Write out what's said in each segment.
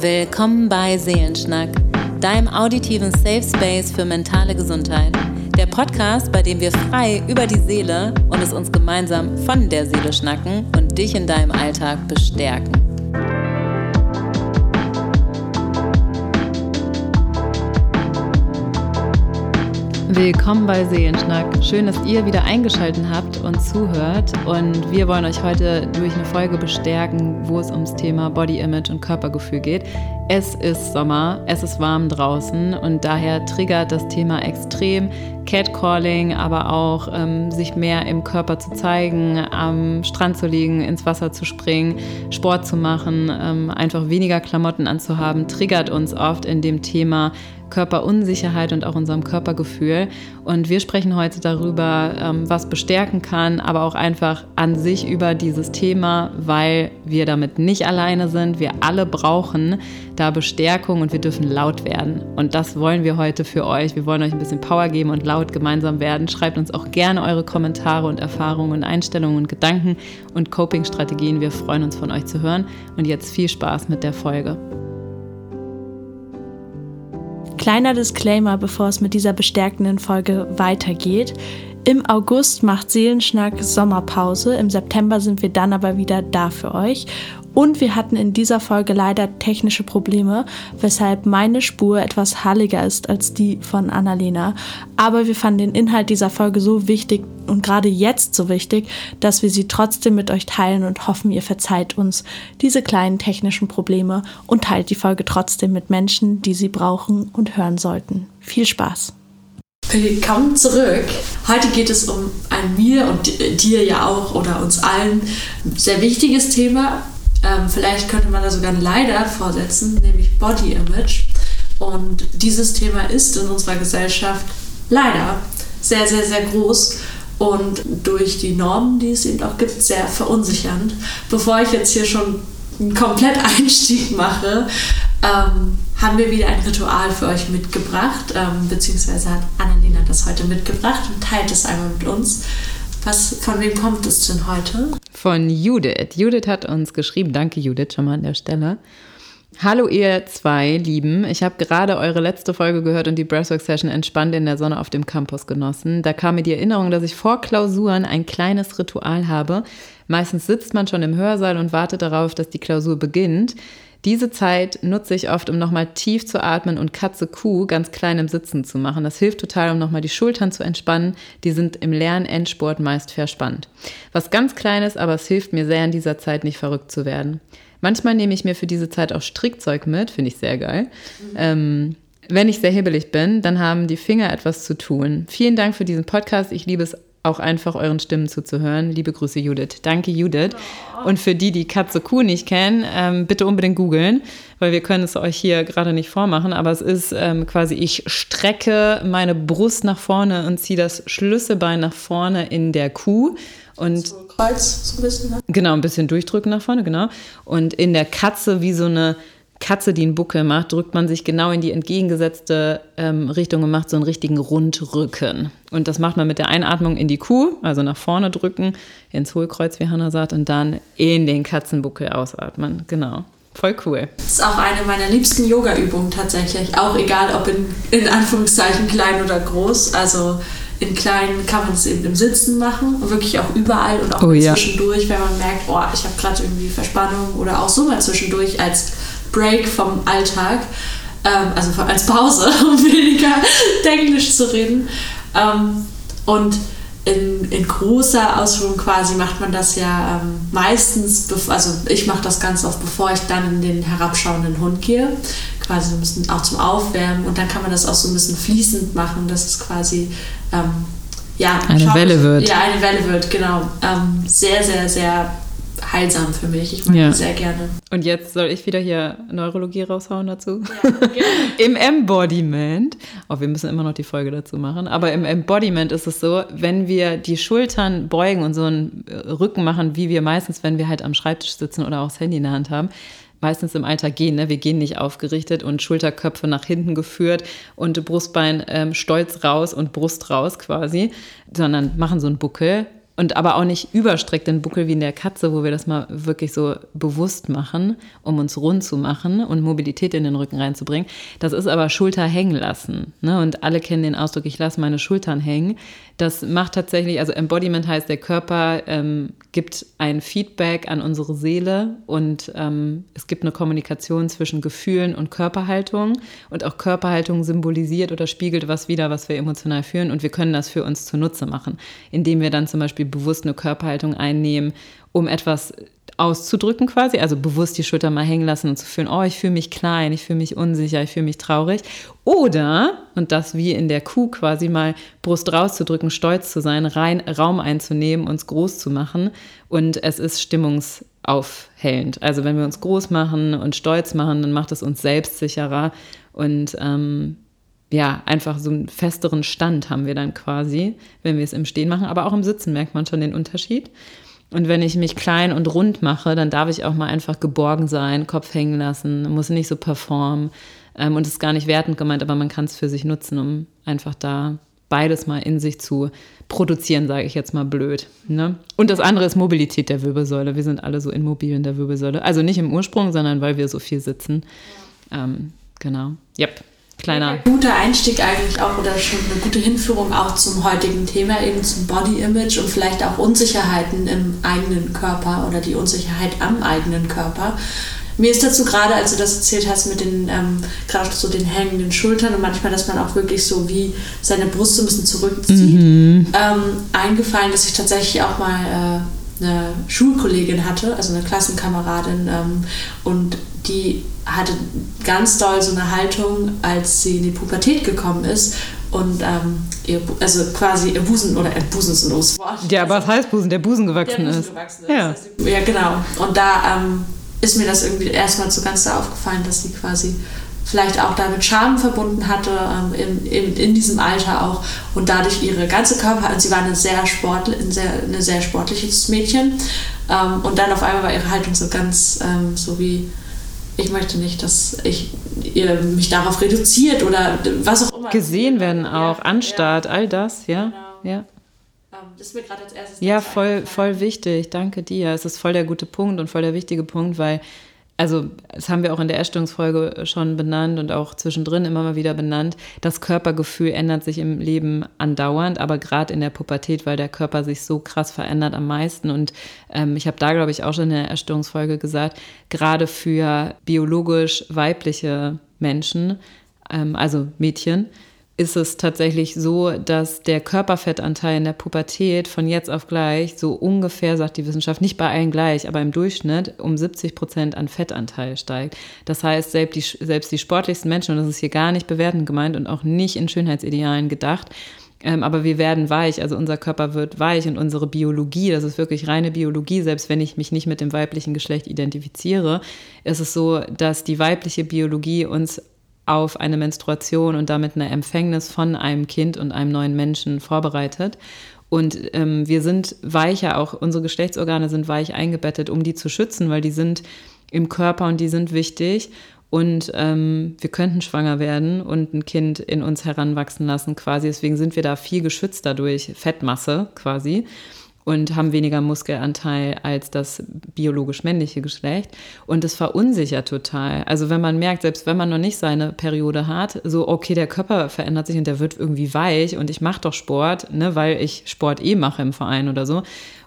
Willkommen bei Seelenschnack, deinem auditiven Safe Space für mentale Gesundheit. Der Podcast, bei dem wir frei über die Seele und es uns gemeinsam von der Seele schnacken und dich in deinem Alltag bestärken. Willkommen bei Seelenschnack. Schön, dass ihr wieder eingeschaltet habt und zuhört. Und wir wollen euch heute durch eine Folge bestärken, wo es ums Thema Body Image und Körpergefühl geht. Es ist Sommer, es ist warm draußen und daher triggert das Thema extrem Catcalling, aber auch ähm, sich mehr im Körper zu zeigen, am Strand zu liegen, ins Wasser zu springen, Sport zu machen, ähm, einfach weniger Klamotten anzuhaben, triggert uns oft in dem Thema Körperunsicherheit und auch unserem Körpergefühl. Und wir sprechen heute darüber, ähm, was bestärken kann, aber auch einfach an sich über dieses Thema, weil wir damit nicht alleine sind. Wir alle brauchen da Bestärkung und wir dürfen laut werden. Und das wollen wir heute für euch. Wir wollen euch ein bisschen Power geben und laut gemeinsam werden. Schreibt uns auch gerne eure Kommentare und Erfahrungen und Einstellungen und Gedanken und Coping-Strategien. Wir freuen uns von euch zu hören. Und jetzt viel Spaß mit der Folge. Kleiner Disclaimer, bevor es mit dieser bestärkenden Folge weitergeht. Im August macht Seelenschnack Sommerpause. Im September sind wir dann aber wieder da für euch. Und wir hatten in dieser Folge leider technische Probleme, weshalb meine Spur etwas halliger ist als die von Annalena. Aber wir fanden den Inhalt dieser Folge so wichtig und gerade jetzt so wichtig, dass wir sie trotzdem mit euch teilen und hoffen, ihr verzeiht uns diese kleinen technischen Probleme und teilt die Folge trotzdem mit Menschen, die sie brauchen und hören sollten. Viel Spaß! Willkommen zurück. Heute geht es um ein mir und dir ja auch oder uns allen sehr wichtiges Thema, ähm, vielleicht könnte man da sogar ein Leider vorsetzen, nämlich Body Image. Und dieses Thema ist in unserer Gesellschaft leider sehr, sehr, sehr groß und durch die Normen, die es eben auch gibt, sehr verunsichernd. Bevor ich jetzt hier schon einen komplett Einstieg mache, ähm, haben wir wieder ein Ritual für euch mitgebracht, ähm, beziehungsweise hat Annalena das heute mitgebracht und teilt es einmal mit uns. Was, von wem kommt es denn heute? Von Judith. Judith hat uns geschrieben. Danke, Judith, schon mal an der Stelle. Hallo ihr zwei Lieben, ich habe gerade eure letzte Folge gehört und die Breathwork Session entspannt in der Sonne auf dem Campus genossen. Da kam mir die Erinnerung, dass ich vor Klausuren ein kleines Ritual habe. Meistens sitzt man schon im Hörsaal und wartet darauf, dass die Klausur beginnt. Diese Zeit nutze ich oft, um nochmal tief zu atmen und Katze Kuh ganz klein im Sitzen zu machen. Das hilft total, um nochmal die Schultern zu entspannen. Die sind im Lernendsport meist verspannt. Was ganz Kleines, aber es hilft mir sehr in dieser Zeit nicht verrückt zu werden. Manchmal nehme ich mir für diese Zeit auch Strickzeug mit, finde ich sehr geil. Mhm. Ähm, wenn ich sehr hibbelig bin, dann haben die Finger etwas zu tun. Vielen Dank für diesen Podcast. Ich liebe es auch einfach euren Stimmen zuzuhören. Liebe Grüße, Judith. Danke, Judith. Und für die, die Katze Kuh nicht kennen, ähm, bitte unbedingt googeln, weil wir können es euch hier gerade nicht vormachen. Aber es ist ähm, quasi, ich strecke meine Brust nach vorne und ziehe das Schlüsselbein nach vorne in der Kuh. Und so Kreuz, so ein bisschen. Ne? Genau, ein bisschen durchdrücken nach vorne, genau. Und in der Katze wie so eine Katze, die einen Buckel macht, drückt man sich genau in die entgegengesetzte ähm, Richtung und macht so einen richtigen Rundrücken. Und das macht man mit der Einatmung in die Kuh, also nach vorne drücken, ins Hohlkreuz, wie Hannah sagt, und dann in den Katzenbuckel ausatmen. Genau. Voll cool. Das ist auch eine meiner liebsten Yoga-Übungen tatsächlich. Auch egal, ob in, in Anführungszeichen klein oder groß. Also in kleinen kann man es eben im Sitzen machen und wirklich auch überall und auch oh, zwischendurch, ja. wenn man merkt, oh, ich habe gerade irgendwie Verspannung oder auch so mal zwischendurch als Break vom Alltag, ähm, also als Pause, um weniger Englisch zu reden. Ähm, und in, in, großer Ausführung quasi macht man das ja ähm, meistens, also ich mache das ganz oft, bevor ich dann in den herabschauenden Hund gehe, quasi ein bisschen auch zum Aufwärmen und dann kann man das auch so ein bisschen fließend machen, dass es quasi ähm, ja, eine Welle wird. Ja, eine Welle wird, genau. Ähm, sehr, sehr, sehr heilsam für mich. Ich mag ja. sehr gerne. Und jetzt soll ich wieder hier Neurologie raushauen dazu? Ja, Im Embodiment, oh, wir müssen immer noch die Folge dazu machen, aber im Embodiment ist es so, wenn wir die Schultern beugen und so einen Rücken machen, wie wir meistens, wenn wir halt am Schreibtisch sitzen oder auch das Handy in der Hand haben, meistens im Alter gehen. Ne? Wir gehen nicht aufgerichtet und Schulterköpfe nach hinten geführt und Brustbein ähm, stolz raus und Brust raus quasi, sondern machen so einen Buckel und aber auch nicht überstreckt den Buckel wie in der Katze, wo wir das mal wirklich so bewusst machen, um uns rund zu machen und Mobilität in den Rücken reinzubringen. Das ist aber Schulter hängen lassen. Ne? Und alle kennen den Ausdruck, ich lasse meine Schultern hängen. Das macht tatsächlich, also Embodiment heißt, der Körper ähm, gibt ein Feedback an unsere Seele und ähm, es gibt eine Kommunikation zwischen Gefühlen und Körperhaltung. Und auch Körperhaltung symbolisiert oder spiegelt was wieder, was wir emotional fühlen. Und wir können das für uns zunutze machen, indem wir dann zum Beispiel bewusst eine Körperhaltung einnehmen, um etwas auszudrücken quasi, also bewusst die Schulter mal hängen lassen und zu fühlen, oh, ich fühle mich klein, ich fühle mich unsicher, ich fühle mich traurig. Oder, und das wie in der Kuh quasi mal Brust rauszudrücken, stolz zu sein, rein Raum einzunehmen, uns groß zu machen. Und es ist stimmungsaufhellend. Also wenn wir uns groß machen und stolz machen, dann macht es uns selbstsicherer und ähm, ja, einfach so einen festeren Stand haben wir dann quasi, wenn wir es im Stehen machen. Aber auch im Sitzen merkt man schon den Unterschied. Und wenn ich mich klein und rund mache, dann darf ich auch mal einfach geborgen sein, Kopf hängen lassen, muss nicht so performen. Ähm, und es ist gar nicht wertend gemeint, aber man kann es für sich nutzen, um einfach da beides mal in sich zu produzieren, sage ich jetzt mal blöd. Ne? Und das andere ist Mobilität der Wirbelsäule. Wir sind alle so immobil in der Wirbelsäule. Also nicht im Ursprung, sondern weil wir so viel sitzen. Ähm, genau. Yep kleiner. guter Einstieg eigentlich auch oder schon eine gute Hinführung auch zum heutigen Thema, eben zum Body Image und vielleicht auch Unsicherheiten im eigenen Körper oder die Unsicherheit am eigenen Körper. Mir ist dazu gerade, als du das erzählt hast, mit den, ähm, gerade so den hängenden Schultern und manchmal, dass man auch wirklich so wie seine Brust so ein bisschen zurückzieht, mhm. ähm, eingefallen, dass ich tatsächlich auch mal äh, eine Schulkollegin hatte, also eine Klassenkameradin ähm, und die hatte ganz doll so eine Haltung, als sie in die Pubertät gekommen ist und ähm, ihr, also quasi ihr Busen oder ihr Busen ist ein Wort. Ja, aber was heißt Busen? Der Busen gewachsen der Busen ist. Gewachsen ist. Ja. ja, genau. Und da ähm, ist mir das irgendwie erstmal so ganz da aufgefallen, dass sie quasi vielleicht auch damit Scham verbunden hatte, ähm, in, in, in, diesem Alter auch und dadurch ihre ganze Körper, und sie war eine sehr, sportl, ein sehr, eine sehr sportliches Mädchen ähm, und dann auf einmal war ihre Haltung so ganz ähm, so wie ich möchte nicht, dass ich ihr mich darauf reduziert oder was auch immer. Gesehen werden auch, ja, Anstart, ja. all das, ja. Genau. ja. Das ist mir gerade als erstes. Ja, voll, voll wichtig. Danke dir. Es ist voll der gute Punkt und voll der wichtige Punkt, weil also das haben wir auch in der Erstellungsfolge schon benannt und auch zwischendrin immer mal wieder benannt, das Körpergefühl ändert sich im Leben andauernd, aber gerade in der Pubertät, weil der Körper sich so krass verändert am meisten. Und ähm, ich habe da, glaube ich, auch schon in der Erstellungsfolge gesagt, gerade für biologisch weibliche Menschen, ähm, also Mädchen, ist es tatsächlich so, dass der Körperfettanteil in der Pubertät von jetzt auf gleich so ungefähr, sagt die Wissenschaft, nicht bei allen gleich, aber im Durchschnitt um 70 Prozent an Fettanteil steigt. Das heißt, selbst die, selbst die sportlichsten Menschen, und das ist hier gar nicht bewertend gemeint und auch nicht in Schönheitsidealen gedacht, ähm, aber wir werden weich, also unser Körper wird weich und unsere Biologie, das ist wirklich reine Biologie, selbst wenn ich mich nicht mit dem weiblichen Geschlecht identifiziere, ist es so, dass die weibliche Biologie uns auf eine Menstruation und damit eine Empfängnis von einem Kind und einem neuen Menschen vorbereitet. Und ähm, wir sind weicher, auch unsere Geschlechtsorgane sind weich eingebettet, um die zu schützen, weil die sind im Körper und die sind wichtig. Und ähm, wir könnten schwanger werden und ein Kind in uns heranwachsen lassen, quasi. Deswegen sind wir da viel geschützter durch Fettmasse, quasi und haben weniger Muskelanteil als das biologisch männliche Geschlecht. Und es verunsichert total. Also wenn man merkt, selbst wenn man noch nicht seine Periode hat, so, okay, der Körper verändert sich und der wird irgendwie weich und ich mache doch Sport, ne, weil ich Sport eh mache im Verein oder so.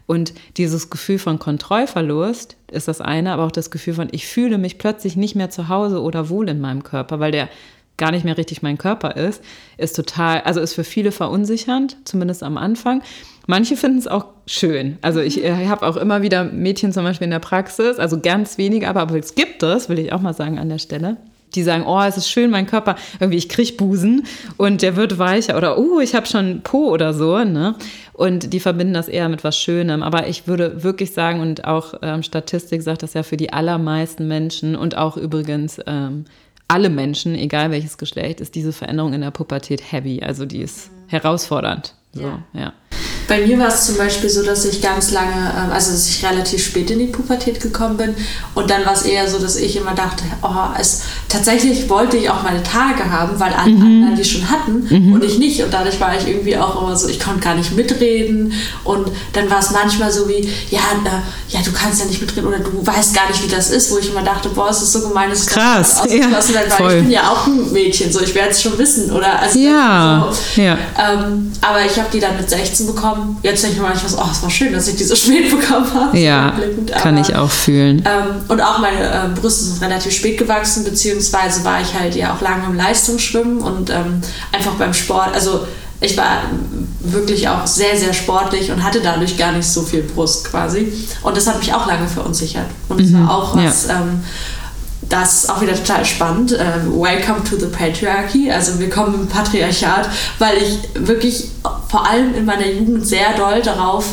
Und dieses Gefühl von Kontrollverlust ist das eine, aber auch das Gefühl von, ich fühle mich plötzlich nicht mehr zu Hause oder wohl in meinem Körper, weil der gar nicht mehr richtig mein Körper ist, ist total, also ist für viele verunsichernd, zumindest am Anfang. Manche finden es auch schön. Also ich, ich äh, habe auch immer wieder Mädchen zum Beispiel in der Praxis, also ganz wenige, aber, aber es gibt es, will ich auch mal sagen an der Stelle. Die sagen, oh, es ist schön, mein Körper, irgendwie, ich kriege Busen und der wird weicher oder, oh, ich habe schon Po oder so. Ne? Und die verbinden das eher mit was Schönem. Aber ich würde wirklich sagen, und auch ähm, Statistik sagt das ja für die allermeisten Menschen und auch übrigens ähm, alle Menschen, egal welches Geschlecht, ist diese Veränderung in der Pubertät heavy. Also die ist herausfordernd. So, ja. ja. Bei mir war es zum Beispiel so, dass ich ganz lange, ähm, also dass ich relativ spät in die Pubertät gekommen bin und dann war es eher so, dass ich immer dachte, oh, es, tatsächlich wollte ich auch meine Tage haben, weil alle mhm. anderen die schon hatten mhm. und ich nicht. Und dadurch war ich irgendwie auch immer so, ich konnte gar nicht mitreden. Und dann war es manchmal so wie, ja, äh, ja, du kannst ja nicht mitreden oder du weißt gar nicht, wie das ist, wo ich immer dachte, boah, es ist so gemein, das ist krass. Ja, weil ich bin ja auch ein Mädchen, so ich werde es schon wissen. Oder also ja, so. ja. Ähm, aber ich habe die dann mit 16 bekommen. Jetzt denke ich mir manchmal so, oh, es war schön, dass ich die so spät bekommen habe. Ja, kann ich auch fühlen. Ähm, und auch meine äh, Brüste sind relativ spät gewachsen, beziehungsweise war ich halt ja auch lange im Leistungsschwimmen und ähm, einfach beim Sport, also ich war wirklich auch sehr, sehr sportlich und hatte dadurch gar nicht so viel Brust quasi. Und das hat mich auch lange verunsichert. Und es mhm, war auch was, ja. ähm, das ist auch wieder total spannend. Ähm, welcome to the Patriarchy. Also willkommen im Patriarchat, weil ich wirklich vor allem in meiner Jugend sehr doll darauf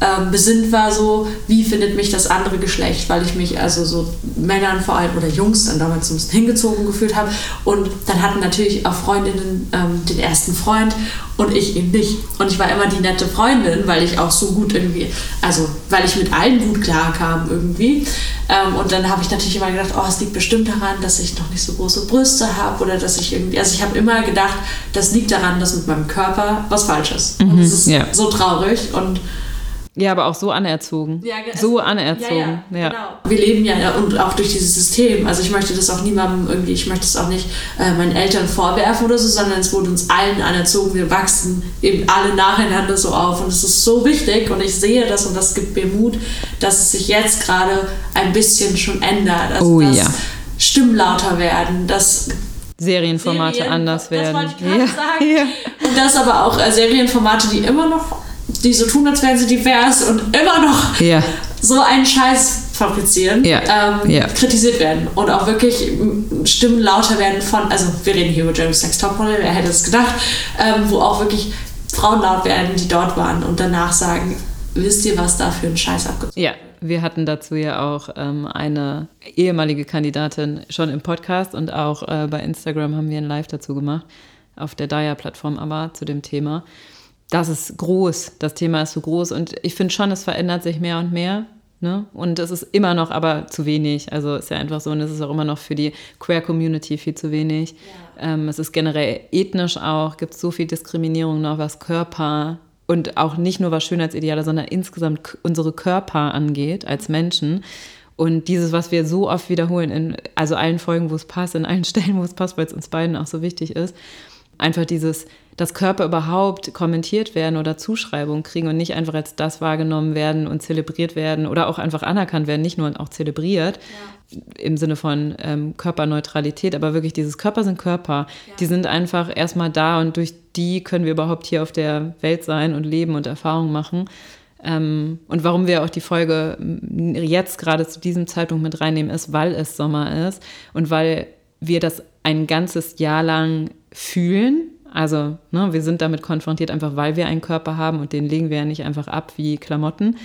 ähm, besinnt war, so, wie findet mich das andere Geschlecht, weil ich mich also so Männern vor allem oder Jungs dann damals ein bisschen hingezogen gefühlt habe. Und dann hatten natürlich auch Freundinnen ähm, den ersten Freund und ich eben nicht. Und ich war immer die nette Freundin, weil ich auch so gut irgendwie, also weil ich mit allen gut klarkam irgendwie. Ähm, und dann habe ich natürlich immer gedacht, oh, es liegt bestimmt daran, dass ich noch nicht so große Brüste habe oder dass ich irgendwie, also ich habe immer gedacht, das liegt daran, dass mit meinem Körper was falsch ist. Mhm, und das ist ja. so traurig und ja, aber auch so anerzogen. Ja, so anerzogen. Ja, ja, Genau. Wir leben ja und auch durch dieses System. Also ich möchte das auch niemandem irgendwie, ich möchte es auch nicht äh, meinen Eltern vorwerfen oder so, sondern es wurde uns allen anerzogen. Wir wachsen eben alle nacheinander so auf und es ist so wichtig und ich sehe das und das gibt mir Mut, dass es sich jetzt gerade ein bisschen schon ändert. Also oh dass ja. Stimmen lauter werden, dass Serienformate Serien, anders werden. Das wollte ich ja. sagen. Ja. Und dass aber auch äh, Serienformate, die immer noch die so tun, als wären sie divers und immer noch ja. so einen Scheiß fabrizieren, ja. Ähm, ja. kritisiert werden und auch wirklich Stimmen lauter werden von, also wir reden hier über Jeremy's Next Topmodel, wer hätte es gedacht, ähm, wo auch wirklich Frauen laut werden, die dort waren und danach sagen, wisst ihr, was da für ein Scheiß abgezogen Ja, wir hatten dazu ja auch ähm, eine ehemalige Kandidatin schon im Podcast und auch äh, bei Instagram haben wir ein Live dazu gemacht, auf der Daya-Plattform aber zu dem Thema das ist groß, das Thema ist so groß und ich finde schon, es verändert sich mehr und mehr. Ne? Und es ist immer noch aber zu wenig. Also ist ja einfach so und es ist auch immer noch für die Queer-Community viel zu wenig. Ja. Ähm, es ist generell ethnisch auch, gibt es so viel Diskriminierung noch, was Körper und auch nicht nur was Schönheitsideale, sondern insgesamt unsere Körper angeht als Menschen. Und dieses, was wir so oft wiederholen, in also allen Folgen, wo es passt, in allen Stellen, wo es passt, weil es uns beiden auch so wichtig ist, einfach dieses dass Körper überhaupt kommentiert werden oder Zuschreibungen kriegen und nicht einfach als das wahrgenommen werden und zelebriert werden oder auch einfach anerkannt werden, nicht nur auch zelebriert ja. im Sinne von ähm, Körperneutralität, aber wirklich dieses Körper sind Körper. Ja. Die sind einfach erstmal da und durch die können wir überhaupt hier auf der Welt sein und leben und Erfahrungen machen. Ähm, und warum wir auch die Folge jetzt gerade zu diesem Zeitpunkt mit reinnehmen, ist, weil es Sommer ist und weil wir das ein ganzes Jahr lang fühlen also ne, wir sind damit konfrontiert, einfach weil wir einen Körper haben und den legen wir ja nicht einfach ab wie Klamotten,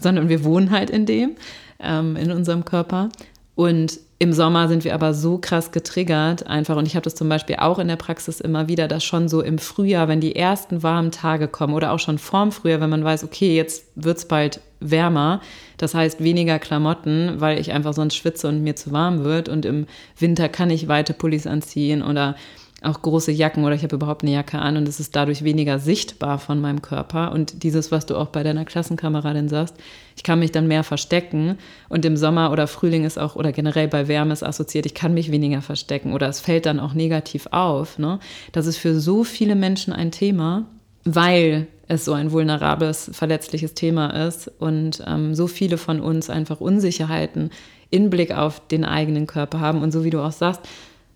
sondern wir wohnen halt in dem, ähm, in unserem Körper. Und im Sommer sind wir aber so krass getriggert einfach. Und ich habe das zum Beispiel auch in der Praxis immer wieder, dass schon so im Frühjahr, wenn die ersten warmen Tage kommen oder auch schon vorm Frühjahr, wenn man weiß, okay, jetzt wird es bald wärmer, das heißt weniger Klamotten, weil ich einfach sonst schwitze und mir zu warm wird. Und im Winter kann ich weite Pullis anziehen oder auch große Jacken oder ich habe überhaupt eine Jacke an und es ist dadurch weniger sichtbar von meinem Körper. Und dieses, was du auch bei deiner Klassenkameradin sagst, ich kann mich dann mehr verstecken und im Sommer oder Frühling ist auch oder generell bei Wärme ist assoziiert, ich kann mich weniger verstecken oder es fällt dann auch negativ auf. Ne? Das ist für so viele Menschen ein Thema, weil es so ein vulnerables, verletzliches Thema ist und ähm, so viele von uns einfach Unsicherheiten in Blick auf den eigenen Körper haben und so wie du auch sagst,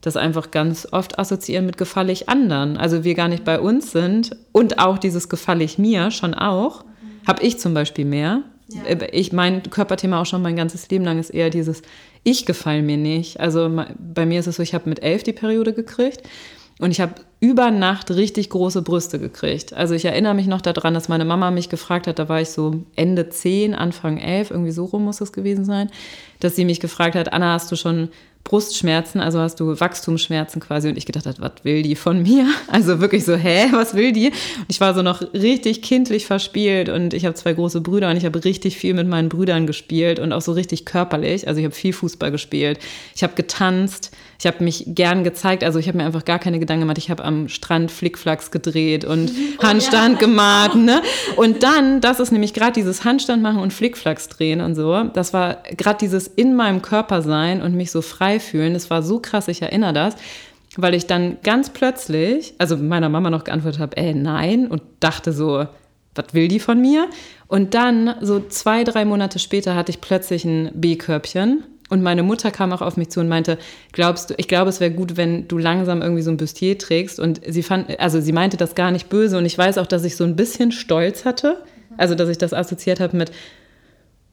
das einfach ganz oft assoziieren mit gefalle ich anderen. Also wir gar nicht bei uns sind und auch dieses gefalle ich mir schon auch, mhm. habe ich zum Beispiel mehr. Ja. Äh, ich mein Körperthema auch schon mein ganzes Leben lang ist eher dieses ich gefalle mir nicht. Also bei mir ist es so, ich habe mit elf die Periode gekriegt und ich habe über Nacht richtig große Brüste gekriegt. Also ich erinnere mich noch daran, dass meine Mama mich gefragt hat, da war ich so Ende zehn, Anfang elf, irgendwie so rum muss es gewesen sein, dass sie mich gefragt hat, Anna, hast du schon Brustschmerzen, also hast du Wachstumsschmerzen quasi. Und ich gedacht habe, was will die von mir? Also wirklich so, hä, was will die? Und ich war so noch richtig kindlich verspielt und ich habe zwei große Brüder und ich habe richtig viel mit meinen Brüdern gespielt und auch so richtig körperlich. Also ich habe viel Fußball gespielt, ich habe getanzt, ich habe mich gern gezeigt. Also ich habe mir einfach gar keine Gedanken gemacht. Ich habe am Strand Flickflacks gedreht und oh, Handstand ja. gemacht. Ne? Und dann, das ist nämlich gerade dieses Handstand machen und Flickflacks drehen und so. Das war gerade dieses in meinem Körper sein und mich so frei fühlen. Das war so krass, ich erinnere das weil ich dann ganz plötzlich, also meiner Mama noch geantwortet habe, ey, nein, und dachte so, was will die von mir? Und dann, so zwei, drei Monate später, hatte ich plötzlich ein B-Körbchen und meine Mutter kam auch auf mich zu und meinte, glaubst du, ich glaube, es wäre gut, wenn du langsam irgendwie so ein Bustier trägst. Und sie fand, also sie meinte das gar nicht böse. Und ich weiß auch, dass ich so ein bisschen Stolz hatte. Also, dass ich das assoziiert habe mit,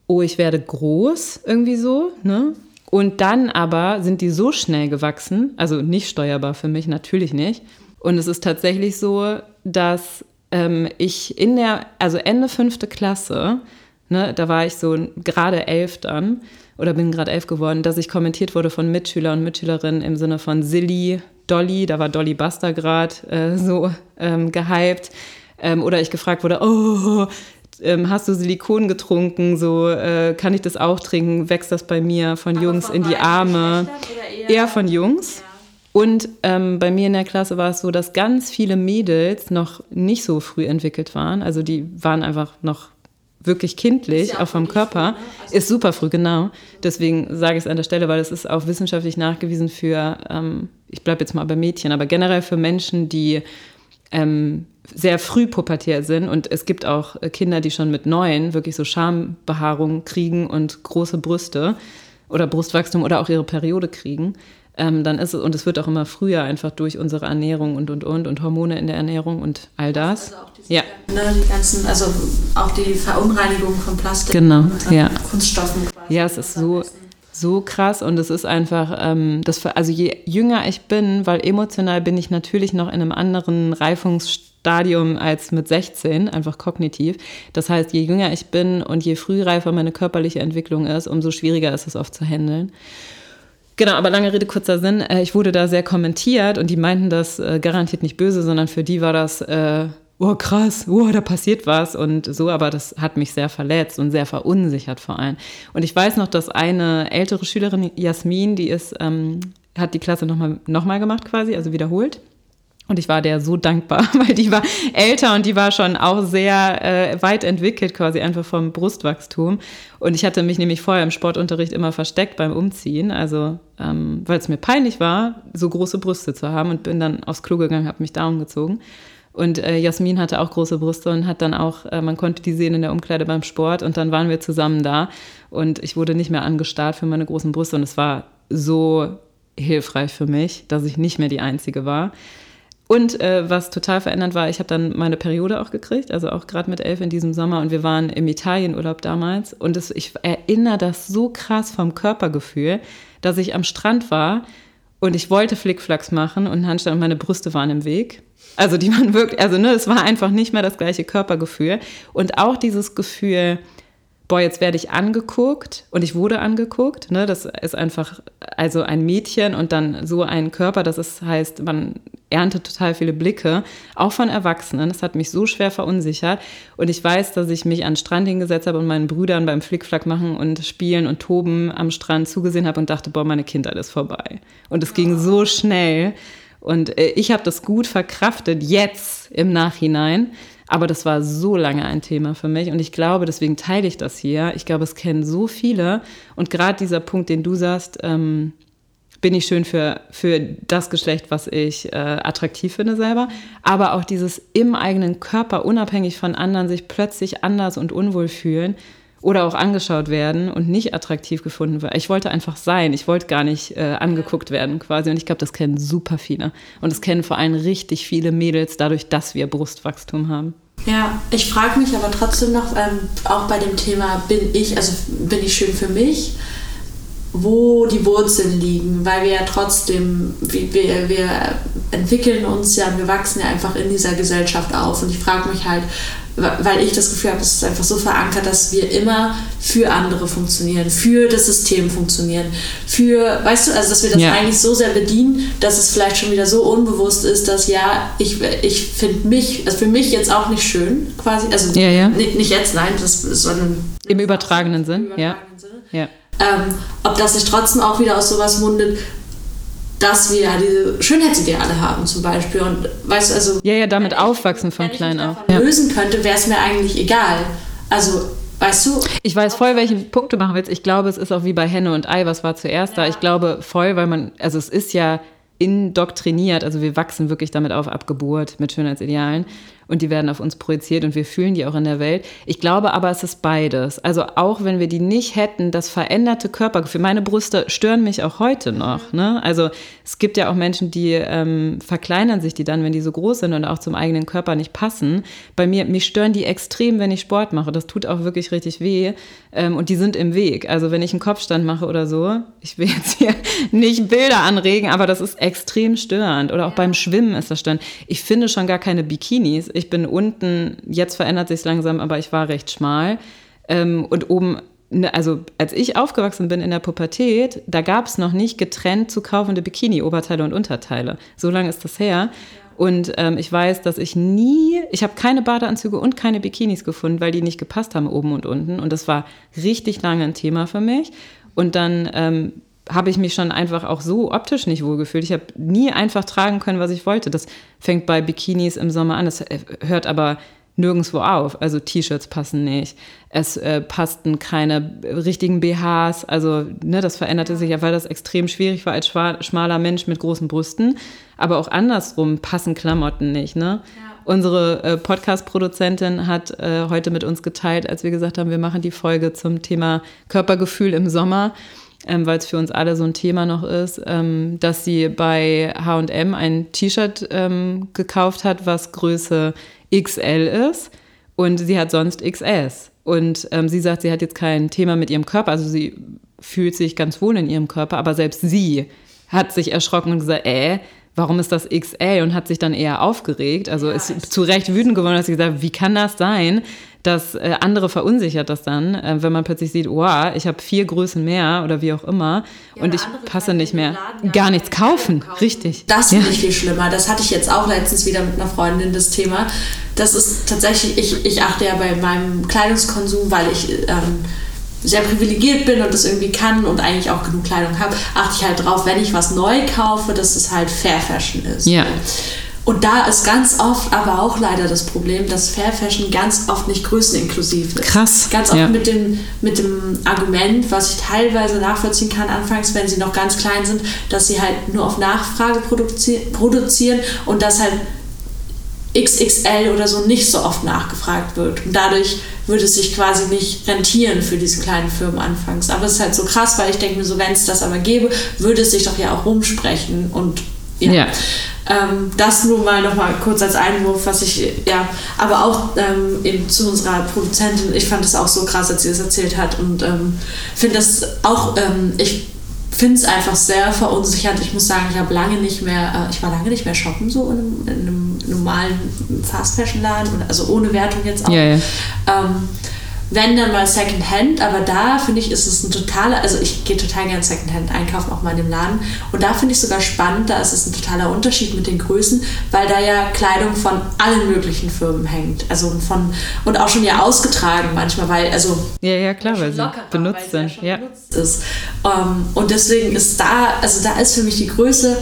oh, ich werde groß, irgendwie so, ne? Und dann aber sind die so schnell gewachsen, also nicht steuerbar für mich, natürlich nicht. Und es ist tatsächlich so, dass ähm, ich in der, also Ende fünfte Klasse, ne, da war ich so gerade elf dann, oder bin gerade elf geworden, dass ich kommentiert wurde von Mitschüler und Mitschülerinnen im Sinne von Silly, Dolly, da war Dolly Buster gerade äh, so ähm, gehypt. Ähm, oder ich gefragt wurde, oh, ähm, hast du Silikon getrunken? So, äh, kann ich das auch trinken? Wächst das bei mir von Aber Jungs von in die Arme? Eher, eher, von Jungs. Ja. Und ähm, bei mir in der Klasse war es so, dass ganz viele Mädels noch nicht so früh entwickelt waren. Also die waren einfach noch wirklich kindlich, ja auch vom Körper, früh, ne? ist super früh, genau. Deswegen sage ich es an der Stelle, weil es ist auch wissenschaftlich nachgewiesen für, ähm, ich bleibe jetzt mal bei Mädchen, aber generell für Menschen, die ähm, sehr früh pubertär sind und es gibt auch Kinder, die schon mit neun wirklich so Schambehaarung kriegen und große Brüste oder Brustwachstum oder auch ihre Periode kriegen ähm, dann ist es, und es wird auch immer früher einfach durch unsere Ernährung und und und und Hormone in der Ernährung und all das. Also auch diese, ja. Ne, die ganzen, also auch die Verunreinigung von Plastik genau, und ja. Kunststoffen quasi. Ja, es ist so, so krass und es ist einfach, ähm, das, also je jünger ich bin, weil emotional bin ich natürlich noch in einem anderen Reifungsstadium als mit 16, einfach kognitiv. Das heißt, je jünger ich bin und je frühreifer meine körperliche Entwicklung ist, umso schwieriger ist es oft zu handeln. Genau, aber lange Rede, kurzer Sinn. Äh, ich wurde da sehr kommentiert und die meinten das äh, garantiert nicht böse, sondern für die war das, äh, oh krass, oh, da passiert was und so, aber das hat mich sehr verletzt und sehr verunsichert vor allem. Und ich weiß noch, dass eine ältere Schülerin, Jasmin, die ist, ähm, hat die Klasse nochmal noch mal gemacht quasi, also wiederholt. Und ich war der so dankbar, weil die war älter und die war schon auch sehr äh, weit entwickelt, quasi einfach vom Brustwachstum. Und ich hatte mich nämlich vorher im Sportunterricht immer versteckt beim Umziehen, also ähm, weil es mir peinlich war, so große Brüste zu haben und bin dann aufs Klo gegangen, habe mich da umgezogen. Und äh, Jasmin hatte auch große Brüste und hat dann auch, äh, man konnte die sehen in der Umkleide beim Sport und dann waren wir zusammen da und ich wurde nicht mehr angestarrt für meine großen Brüste und es war so hilfreich für mich, dass ich nicht mehr die Einzige war. Und äh, was total verändert war, ich habe dann meine Periode auch gekriegt, also auch gerade mit elf in diesem Sommer und wir waren im Italienurlaub damals und das, ich erinnere das so krass vom Körpergefühl, dass ich am Strand war und ich wollte Flickflacks machen und Handstand und meine Brüste waren im Weg. Also die waren wirklich, also ne, es war einfach nicht mehr das gleiche Körpergefühl und auch dieses Gefühl, boah, jetzt werde ich angeguckt und ich wurde angeguckt. Ne? Das ist einfach, also ein Mädchen und dann so ein Körper, das ist, heißt, man erntet total viele Blicke, auch von Erwachsenen. Das hat mich so schwer verunsichert. Und ich weiß, dass ich mich an den Strand hingesetzt habe und meinen Brüdern beim Flickflack machen und spielen und toben am Strand zugesehen habe und dachte, boah, meine Kindheit ist vorbei. Und es ging so schnell. Und äh, ich habe das gut verkraftet, jetzt im Nachhinein. Aber das war so lange ein Thema für mich und ich glaube, deswegen teile ich das hier. Ich glaube, es kennen so viele und gerade dieser Punkt, den du sagst, ähm, bin ich schön für, für das Geschlecht, was ich äh, attraktiv finde selber, aber auch dieses im eigenen Körper, unabhängig von anderen, sich plötzlich anders und unwohl fühlen oder auch angeschaut werden und nicht attraktiv gefunden werden. Ich wollte einfach sein, ich wollte gar nicht äh, angeguckt werden quasi. Und ich glaube, das kennen super viele. Und es kennen vor allem richtig viele Mädels dadurch, dass wir Brustwachstum haben. Ja, ich frage mich aber trotzdem noch, ähm, auch bei dem Thema, bin ich, also bin ich schön für mich, wo die Wurzeln liegen, weil wir ja trotzdem, wir, wir entwickeln uns ja, wir wachsen ja einfach in dieser Gesellschaft auf. Und ich frage mich halt, weil ich das Gefühl habe, es ist einfach so verankert, dass wir immer für andere funktionieren, für das System funktionieren, für, weißt du, also dass wir das ja. eigentlich so sehr bedienen, dass es vielleicht schon wieder so unbewusst ist, dass ja, ich, ich finde mich, also für mich jetzt auch nicht schön, quasi, also ja, ja. Nicht, nicht jetzt, nein, das sondern im übertragenen Sinn, im übertragenen ja. Sinne. ja. Ähm, ob das sich trotzdem auch wieder aus sowas mundet, dass wir ja diese Schönheitsideale haben zum Beispiel. Und weißt du, also. Ja, ja, damit aufwachsen von klein auf. Wenn ich lösen könnte, wäre es mir eigentlich egal. Also, weißt du? Ich weiß voll, welchen Punkt du machen willst. Ich glaube, es ist auch wie bei Henne und Ei, was war zuerst ja. da? Ich glaube voll, weil man, also es ist ja indoktriniert, also wir wachsen wirklich damit auf ab Geburt mit Schönheitsidealen und die werden auf uns projiziert und wir fühlen die auch in der Welt. Ich glaube aber, es ist beides. Also auch wenn wir die nicht hätten, das veränderte Körpergefühl. Meine Brüste stören mich auch heute noch. Ne? Also es gibt ja auch Menschen, die ähm, verkleinern sich die dann, wenn die so groß sind und auch zum eigenen Körper nicht passen. Bei mir, mich stören die extrem, wenn ich Sport mache. Das tut auch wirklich richtig weh. Ähm, und die sind im Weg. Also wenn ich einen Kopfstand mache oder so, ich will jetzt hier nicht Bilder anregen, aber das ist extrem störend. Oder auch beim Schwimmen ist das störend. Ich finde schon gar keine Bikinis. Ich bin unten, jetzt verändert sich langsam, aber ich war recht schmal. Ähm, und oben ne, also als ich aufgewachsen bin in der Pubertät, da gab es noch nicht getrennt zu kaufende Bikini-Oberteile und Unterteile. So lange ist das her. Und ähm, ich weiß, dass ich nie, ich habe keine Badeanzüge und keine Bikinis gefunden, weil die nicht gepasst haben oben und unten. Und das war richtig lange ein Thema für mich. Und dann ähm, habe ich mich schon einfach auch so optisch nicht wohlgefühlt. Ich habe nie einfach tragen können, was ich wollte. Das fängt bei Bikinis im Sommer an. Das äh, hört aber nirgendwo auf. Also T-Shirts passen nicht. Es äh, passten keine richtigen BHs. Also ne, das veränderte sich ja, weil das extrem schwierig war als schmaler Mensch mit großen Brüsten. Aber auch andersrum passen Klamotten nicht. Ne? Ja. Unsere äh, Podcast-Produzentin hat äh, heute mit uns geteilt, als wir gesagt haben, wir machen die Folge zum Thema Körpergefühl im Sommer ähm, weil es für uns alle so ein Thema noch ist, ähm, dass sie bei HM ein T-Shirt ähm, gekauft hat, was Größe XL ist und sie hat sonst XS. Und ähm, sie sagt, sie hat jetzt kein Thema mit ihrem Körper, also sie fühlt sich ganz wohl in ihrem Körper, aber selbst sie hat sich erschrocken und gesagt, äh, warum ist das XL? Und hat sich dann eher aufgeregt. Also ja, ist zu Recht wütend geworden, dass sie gesagt, wie kann das sein, dass äh, andere verunsichert das dann, äh, wenn man plötzlich sieht, oh, ich habe vier Größen mehr oder wie auch immer ja, und ich passe nicht mehr. Gar nichts kaufen. kaufen. richtig. Das finde ja. ich viel schlimmer. Das hatte ich jetzt auch letztens wieder mit einer Freundin, das Thema. Das ist tatsächlich, ich, ich achte ja bei meinem Kleidungskonsum, weil ich ähm, sehr privilegiert bin und das irgendwie kann und eigentlich auch genug Kleidung habe, achte ich halt drauf, wenn ich was neu kaufe, dass es halt Fair Fashion ist. Ja. Und da ist ganz oft aber auch leider das Problem, dass Fair Fashion ganz oft nicht größeninklusiv ist. Krass. Ganz oft ja. mit, dem, mit dem Argument, was ich teilweise nachvollziehen kann, anfangs, wenn sie noch ganz klein sind, dass sie halt nur auf Nachfrage produzi produzieren und dass halt XXL oder so nicht so oft nachgefragt wird. Und dadurch würde es sich quasi nicht rentieren für diese kleinen Firmen anfangs. Aber es ist halt so krass, weil ich denke mir so, wenn es das aber gäbe, würde es sich doch ja auch rumsprechen und ja. ja. Ähm, das nur mal noch mal kurz als Einwurf, was ich, ja, aber auch ähm, eben zu unserer Produzentin, ich fand es auch so krass, als sie das erzählt hat und ähm, finde das auch, ähm, ich finde es einfach sehr verunsichernd. Ich muss sagen, ich habe lange nicht mehr, äh, ich war lange nicht mehr shoppen, so in einem, in einem normalen Fast-Fashion-Laden, also ohne Wertung jetzt auch. Ja, ja. Wenn dann mal Secondhand, aber da finde ich, ist es ein totaler, also ich gehe total gerne Secondhand einkaufen, auch mal in dem Laden. Und da finde ich sogar spannend, da ist es ein totaler Unterschied mit den Größen, weil da ja Kleidung von allen möglichen Firmen hängt. Also von, und auch schon ja ausgetragen manchmal, weil, also. Ja, ja, klar, weil sie benutzt sind. Ja. Benutzt ist. Um, ähm, und deswegen ist da, also da ist für mich die Größe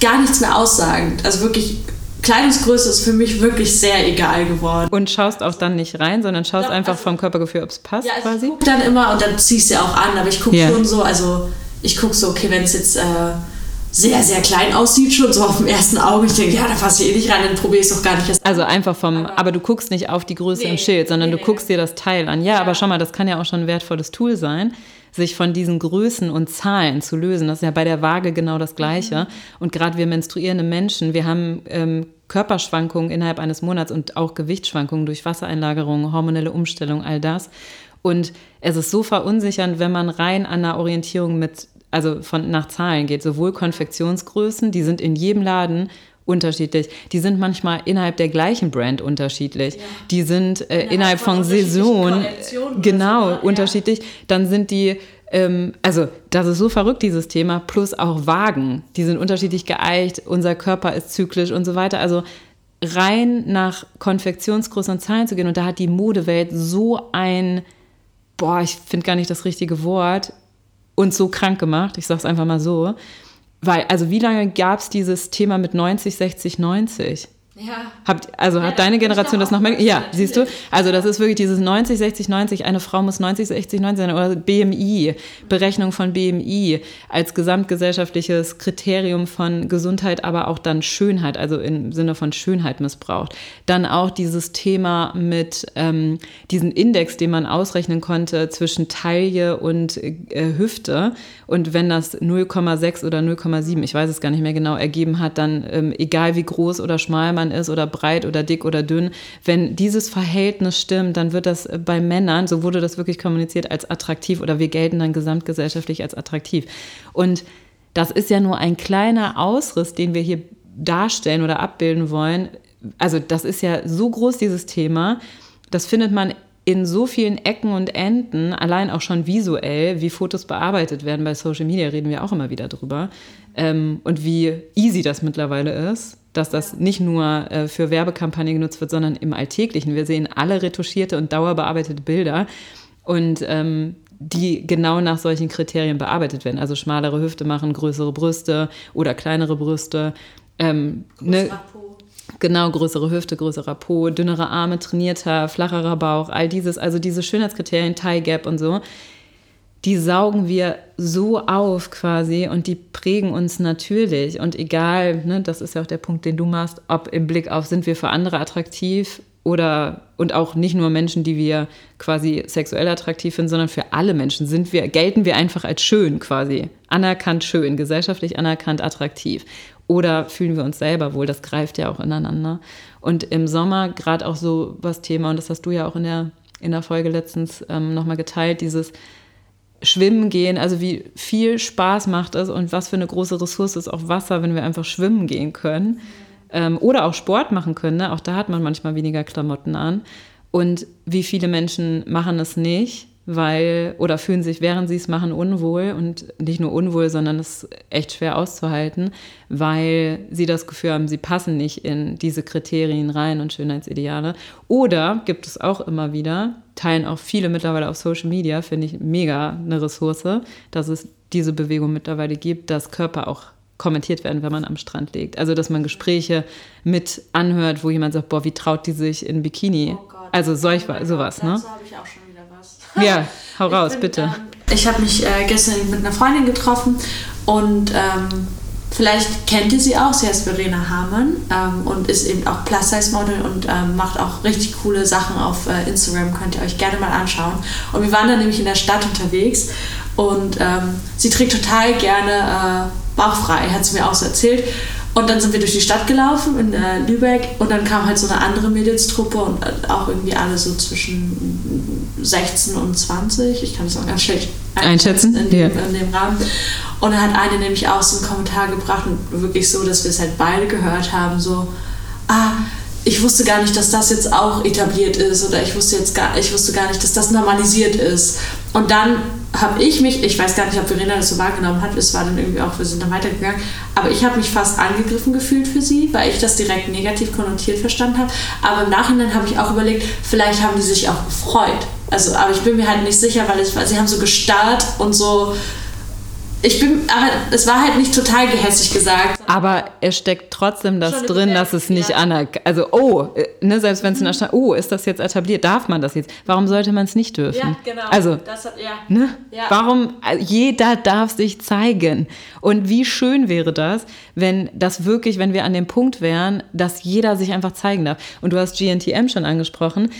gar nichts mehr aussagend. Also wirklich Kleidungsgröße ist für mich wirklich sehr egal geworden. Und schaust auch dann nicht rein, sondern schaust Doch, einfach also, vom Körpergefühl, ob es passt ja, also quasi? Ich gucke dann immer und dann ziehst du ja auch an, aber ich gucke yeah. schon so, also ich gucke so, okay, wenn es jetzt äh, sehr, sehr klein aussieht, schon so auf dem ersten Auge, ich denke, ja, da passe ich eh nicht rein, dann probiere ich es doch gar nicht. Also einfach vom, aber, aber, du guckst nicht auf die Größe nee, im Schild, sondern nee, du guckst dir das Teil an. Ja, ja, aber schau mal, das kann ja auch schon ein wertvolles Tool sein sich von diesen Größen und Zahlen zu lösen. Das ist ja bei der Waage genau das Gleiche. Mhm. Und gerade wir menstruierende Menschen, wir haben ähm, Körperschwankungen innerhalb eines Monats und auch Gewichtsschwankungen durch Wassereinlagerung, hormonelle Umstellung, all das. Und es ist so verunsichernd, wenn man rein an der Orientierung mit, also von nach Zahlen geht, sowohl Konfektionsgrößen, die sind in jedem Laden unterschiedlich. Die sind manchmal innerhalb der gleichen Brand unterschiedlich. Ja. Die sind äh, innerhalb, innerhalb von, von Saison genau so, unterschiedlich. Ja. Dann sind die ähm, also das ist so verrückt, dieses Thema, plus auch Wagen. Die sind unterschiedlich geeicht, unser Körper ist zyklisch und so weiter. Also rein nach Konfektionsgröße und Zahlen zu gehen. Und da hat die Modewelt so ein, boah, ich finde gar nicht das richtige Wort, uns so krank gemacht. Ich sage es einfach mal so. Weil, also wie lange gab es dieses Thema mit 90, 60, 90? Ja. Habt, also ja, hat deine Generation das noch mehr? Ja, siehst du? Also das ist wirklich dieses 90, 60, 90. Eine Frau muss 90, 60, 90 sein. Oder BMI, Berechnung von BMI als gesamtgesellschaftliches Kriterium von Gesundheit, aber auch dann Schönheit, also im Sinne von Schönheit missbraucht. Dann auch dieses Thema mit ähm, diesem Index, den man ausrechnen konnte zwischen Taille und äh, Hüfte. Und wenn das 0,6 oder 0,7, ich weiß es gar nicht mehr genau, ergeben hat, dann ähm, egal wie groß oder schmal man ist oder breit oder dick oder dünn, wenn dieses Verhältnis stimmt, dann wird das bei Männern, so wurde das wirklich kommuniziert, als attraktiv oder wir gelten dann gesamtgesellschaftlich als attraktiv. Und das ist ja nur ein kleiner Ausriss, den wir hier darstellen oder abbilden wollen. Also das ist ja so groß, dieses Thema. Das findet man in so vielen Ecken und Enden, allein auch schon visuell, wie Fotos bearbeitet werden bei Social Media, reden wir auch immer wieder drüber. Ähm, und wie easy das mittlerweile ist, dass das nicht nur äh, für Werbekampagnen genutzt wird, sondern im Alltäglichen. Wir sehen alle retuschierte und dauerbearbeitete Bilder und ähm, die genau nach solchen Kriterien bearbeitet werden. Also schmalere Hüfte machen, größere Brüste oder kleinere Brüste. Ähm, ne, Genau, größere Hüfte, größerer Po, dünnere Arme, trainierter, flacherer Bauch, all dieses, also diese Schönheitskriterien, Tie Gap und so, die saugen wir so auf quasi und die prägen uns natürlich. Und egal, ne, das ist ja auch der Punkt, den du machst, ob im Blick auf, sind wir für andere attraktiv oder und auch nicht nur Menschen, die wir quasi sexuell attraktiv finden, sondern für alle Menschen sind wir, gelten wir einfach als schön quasi. Anerkannt schön, gesellschaftlich anerkannt attraktiv. Oder fühlen wir uns selber wohl? Das greift ja auch ineinander. Und im Sommer gerade auch so was Thema, und das hast du ja auch in der, in der Folge letztens ähm, nochmal geteilt, dieses Schwimmen gehen, also wie viel Spaß macht es und was für eine große Ressource ist auch Wasser, wenn wir einfach schwimmen gehen können. Ähm, oder auch Sport machen können. Ne? Auch da hat man manchmal weniger Klamotten an. Und wie viele Menschen machen es nicht? Weil oder fühlen sich, während sie es machen, unwohl und nicht nur unwohl, sondern es ist echt schwer auszuhalten, weil sie das Gefühl haben, sie passen nicht in diese Kriterien rein und Schönheitsideale. Oder gibt es auch immer wieder, teilen auch viele mittlerweile auf Social Media, finde ich mega eine Ressource, dass es diese Bewegung mittlerweile gibt, dass Körper auch kommentiert werden, wenn man am Strand liegt. Also, dass man Gespräche mit anhört, wo jemand sagt, boah, wie traut die sich in Bikini? Oh Gott, also solch, oh sowas, ne? Dazu habe ich auch schon ja, hau raus, bin, bitte. Ähm, ich habe mich äh, gestern mit einer Freundin getroffen und ähm, vielleicht kennt ihr sie auch. Sie heißt Verena Hamann ähm, und ist eben auch Plus-Size-Model und ähm, macht auch richtig coole Sachen auf äh, Instagram. Könnt ihr euch gerne mal anschauen. Und wir waren dann nämlich in der Stadt unterwegs und ähm, sie trägt total gerne äh, bauchfrei, hat sie mir auch so erzählt. Und dann sind wir durch die Stadt gelaufen in äh, Lübeck und dann kam halt so eine andere Mädelstruppe und äh, auch irgendwie alle so zwischen 16 und 20. Ich kann es auch ganz schlecht einschätzen, in dem, ja. in dem Rahmen. Und dann hat eine nämlich auch so einen Kommentar gebracht und wirklich so, dass wir es halt beide gehört haben, so, ah, ich wusste gar nicht, dass das jetzt auch etabliert ist oder ich wusste jetzt gar, ich wusste gar nicht, dass das normalisiert ist. Und dann habe ich mich, ich weiß gar nicht, ob Verena das so wahrgenommen hat, es war dann irgendwie auch, wir sind dann weitergegangen, aber ich habe mich fast angegriffen gefühlt für sie, weil ich das direkt negativ konnotiert verstanden habe. Aber im Nachhinein habe ich auch überlegt, vielleicht haben die sich auch gefreut. Also, aber ich bin mir halt nicht sicher, weil, ich, weil sie haben so gestarrt und so ich bin, aber es war halt nicht total gehässig gesagt. Aber es steckt trotzdem das drin, dass es nicht ja. anerkannt, also oh, äh, ne, selbst wenn es mhm. in der oh, ist das jetzt etabliert, darf man das jetzt? Warum sollte man es nicht dürfen? Ja, genau. Also, das hat, ja. Ne? Ja. Warum, äh, jeder darf sich zeigen. Und wie schön wäre das, wenn das wirklich, wenn wir an dem Punkt wären, dass jeder sich einfach zeigen darf. Und du hast GNTM schon angesprochen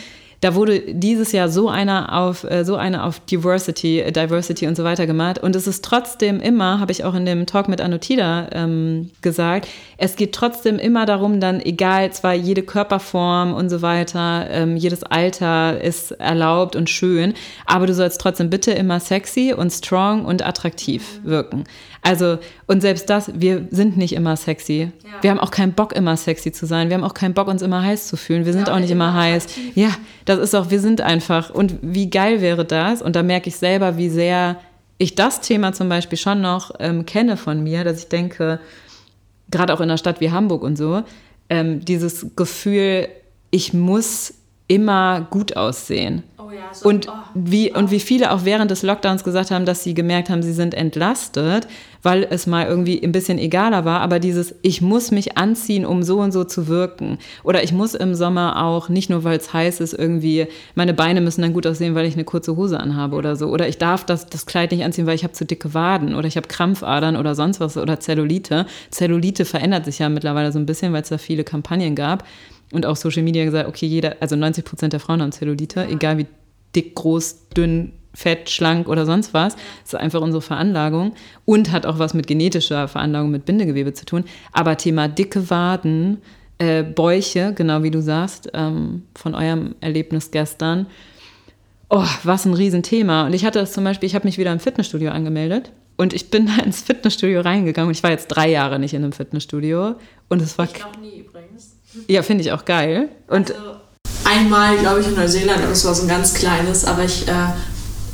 da wurde dieses Jahr so einer auf äh, so eine auf Diversity, äh, Diversity und so weiter gemacht. Und es ist trotzdem immer, habe ich auch in dem Talk mit Anutida ähm, gesagt, es geht trotzdem immer darum, dann egal, zwar jede Körperform und so weiter, ähm, jedes Alter ist erlaubt und schön, aber du sollst trotzdem bitte immer sexy und strong und attraktiv wirken. Also, und selbst das, wir sind nicht immer sexy. Ja. Wir haben auch keinen Bock, immer sexy zu sein. Wir haben auch keinen Bock, uns immer heiß zu fühlen. Wir sind ja, auch nicht immer, immer heiß. Ja, das ist auch, wir sind einfach. Und wie geil wäre das? Und da merke ich selber, wie sehr ich das Thema zum Beispiel schon noch ähm, kenne von mir, dass ich denke, gerade auch in einer Stadt wie Hamburg und so, ähm, dieses Gefühl, ich muss immer gut aussehen. Oh ja, so, und, oh, wie, oh. und wie viele auch während des Lockdowns gesagt haben, dass sie gemerkt haben, sie sind entlastet, weil es mal irgendwie ein bisschen egaler war. Aber dieses, ich muss mich anziehen, um so und so zu wirken. Oder ich muss im Sommer auch, nicht nur weil es heiß ist, irgendwie, meine Beine müssen dann gut aussehen, weil ich eine kurze Hose anhabe oder so. Oder ich darf das, das Kleid nicht anziehen, weil ich habe zu dicke Waden oder ich habe Krampfadern oder sonst was oder Zellulite. Zellulite verändert sich ja mittlerweile so ein bisschen, weil es da viele Kampagnen gab und auch Social Media gesagt, okay, jeder, also 90 Prozent der Frauen haben Zellulite, ja. egal wie dick, groß, dünn, fett, schlank oder sonst was. Das ist einfach unsere Veranlagung und hat auch was mit genetischer Veranlagung, mit Bindegewebe zu tun. Aber Thema dicke Waden, äh, Bäuche, genau wie du sagst, ähm, von eurem Erlebnis gestern. Oh, was ein Riesenthema. Und ich hatte das zum Beispiel, ich habe mich wieder im Fitnessstudio angemeldet. Und ich bin da ins Fitnessstudio reingegangen. Und ich war jetzt drei Jahre nicht in einem Fitnessstudio. Und es war. Ich noch nie. Ja, finde ich auch geil. Und also, einmal, glaube ich, in Neuseeland, aber es war so ein ganz kleines, aber ich äh,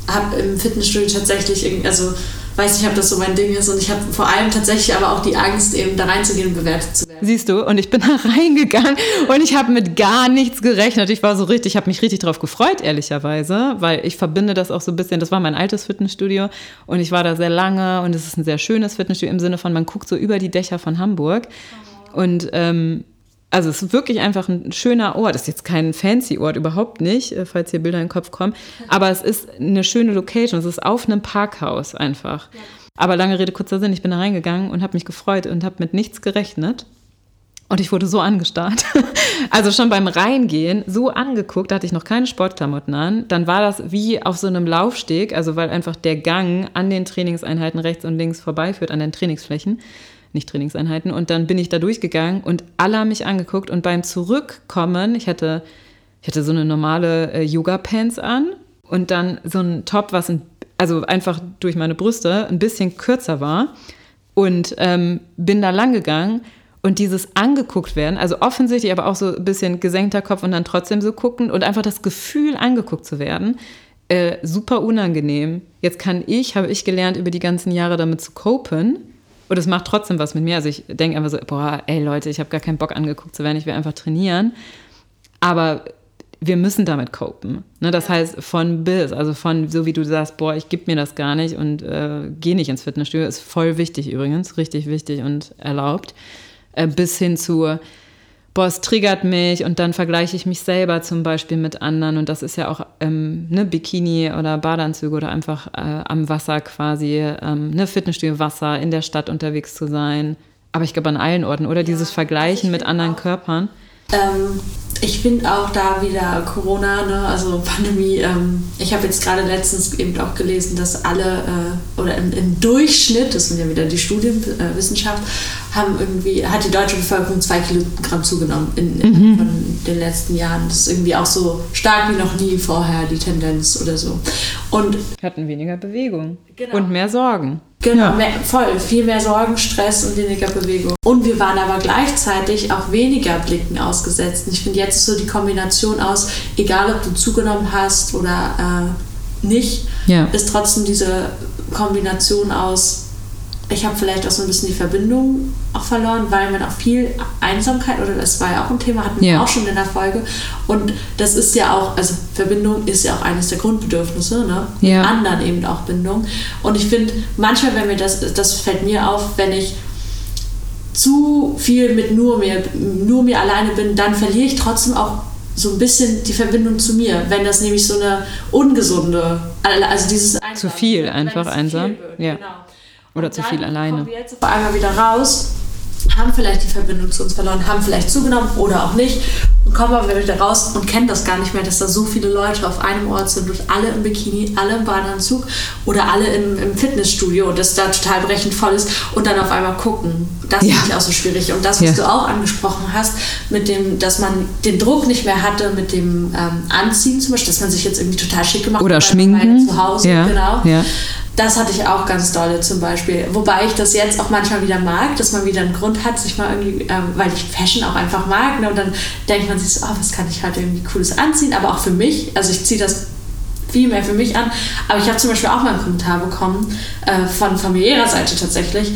habe im Fitnessstudio tatsächlich, irgendwie, also weiß nicht, ob das so mein Ding ist und ich habe vor allem tatsächlich aber auch die Angst, eben da reinzugehen und bewertet zu werden. Siehst du, und ich bin da reingegangen und ich habe mit gar nichts gerechnet. Ich war so richtig, ich habe mich richtig darauf gefreut, ehrlicherweise, weil ich verbinde das auch so ein bisschen, das war mein altes Fitnessstudio und ich war da sehr lange und es ist ein sehr schönes Fitnessstudio im Sinne von, man guckt so über die Dächer von Hamburg. Und ähm, also es ist wirklich einfach ein schöner Ort. Es ist jetzt kein fancy Ort, überhaupt nicht, äh, falls hier Bilder in den Kopf kommen. Aber es ist eine schöne Location. Es ist auf einem Parkhaus einfach. Ja. Aber lange Rede, kurzer Sinn, ich bin da reingegangen und habe mich gefreut und habe mit nichts gerechnet. Und ich wurde so angestarrt. Also schon beim Reingehen so angeguckt, da hatte ich noch keine Sportklamotten an. Dann war das wie auf so einem Laufsteg, also weil einfach der Gang an den Trainingseinheiten rechts und links vorbeiführt, an den Trainingsflächen nicht Trainingseinheiten. Und dann bin ich da durchgegangen und alle haben mich angeguckt. Und beim Zurückkommen, ich hatte, ich hatte so eine normale äh, Yoga-Pants an und dann so ein Top, was ein, also einfach durch meine Brüste ein bisschen kürzer war. Und ähm, bin da lang gegangen. Und dieses angeguckt werden, also offensichtlich, aber auch so ein bisschen gesenkter Kopf und dann trotzdem so gucken und einfach das Gefühl, angeguckt zu werden, äh, super unangenehm. Jetzt kann ich, habe ich gelernt, über die ganzen Jahre damit zu copen und es macht trotzdem was mit mir. Also ich denke einfach so, boah, ey Leute, ich habe gar keinen Bock angeguckt zu werden, ich will einfach trainieren. Aber wir müssen damit copen. Ne? Das heißt, von bis, also von so wie du sagst, boah, ich gebe mir das gar nicht und äh, gehe nicht ins Fitnessstudio, ist voll wichtig übrigens, richtig wichtig und erlaubt, äh, bis hin zu, boah, es triggert mich und dann vergleiche ich mich selber zum Beispiel mit anderen und das ist ja auch ähm, ne, Bikini oder Badeanzüge oder einfach äh, am Wasser quasi, ähm, ne, Fitnessstudio, Wasser, in der Stadt unterwegs zu sein. Aber ich glaube an allen Orten, oder? Ja, Dieses Vergleichen mit anderen auch, Körpern. Ähm, ich finde auch da wieder Corona, ne, also Pandemie. Ähm, ich habe jetzt gerade letztens eben auch gelesen, dass alle äh, oder im, im, Durchschnitt, das sind ja wieder die Studienwissenschaft, äh, haben irgendwie hat die deutsche Bevölkerung zwei Kilogramm zugenommen in, in mhm. den letzten Jahren. Das ist irgendwie auch so stark wie noch nie vorher die Tendenz oder so. Und hatten weniger Bewegung genau. und mehr Sorgen. Genau, ja. mehr, voll. Viel mehr Sorgen, Stress und weniger Bewegung. Und wir waren aber gleichzeitig auch weniger Blicken ausgesetzt. Und ich finde, jetzt so die Kombination aus, egal ob du zugenommen hast oder äh, nicht, ja. ist trotzdem diese Kombination aus, ich habe vielleicht auch so ein bisschen die Verbindung auch verloren, weil man auch viel Einsamkeit, oder das war ja auch ein Thema, hatten wir ja. auch schon in der Folge. Und das ist ja auch, also Verbindung ist ja auch eines der Grundbedürfnisse, ne? Ja. anderen eben auch Bindung. Und ich finde, manchmal, wenn mir das, das fällt mir auf, wenn ich zu viel mit nur mir, nur mir alleine bin, dann verliere ich trotzdem auch so ein bisschen die Verbindung zu mir, wenn das nämlich so eine ungesunde, also dieses Einsam, zu viel einfach einsam, ja. Genau. Oder zu viel alleine. Kommen wir jetzt auf einmal wieder raus, haben vielleicht die Verbindung zu uns verloren, haben vielleicht zugenommen oder auch nicht und kommen aber wieder raus und kennen das gar nicht mehr, dass da so viele Leute auf einem Ort sind und alle im Bikini, alle im Badeanzug oder alle im, im Fitnessstudio und das da total brechend voll ist und dann auf einmal gucken. Das ja. finde ich auch so schwierig. Und das, was ja. du auch angesprochen hast, mit dem, dass man den Druck nicht mehr hatte mit dem ähm, Anziehen zum Beispiel, dass man sich jetzt irgendwie total schick gemacht oder hat. Oder schminken. Zu Hause, ja. genau. Ja. Das hatte ich auch ganz dolle zum Beispiel. Wobei ich das jetzt auch manchmal wieder mag, dass man wieder einen Grund hat, sich mal irgendwie, ähm, weil ich Fashion auch einfach mag. Ne? Und dann denkt man sich so, oh, was kann ich heute irgendwie Cooles anziehen? Aber auch für mich, also ich ziehe das viel mehr für mich an. Aber ich habe zum Beispiel auch mal einen Kommentar bekommen, äh, von familiärer Seite tatsächlich,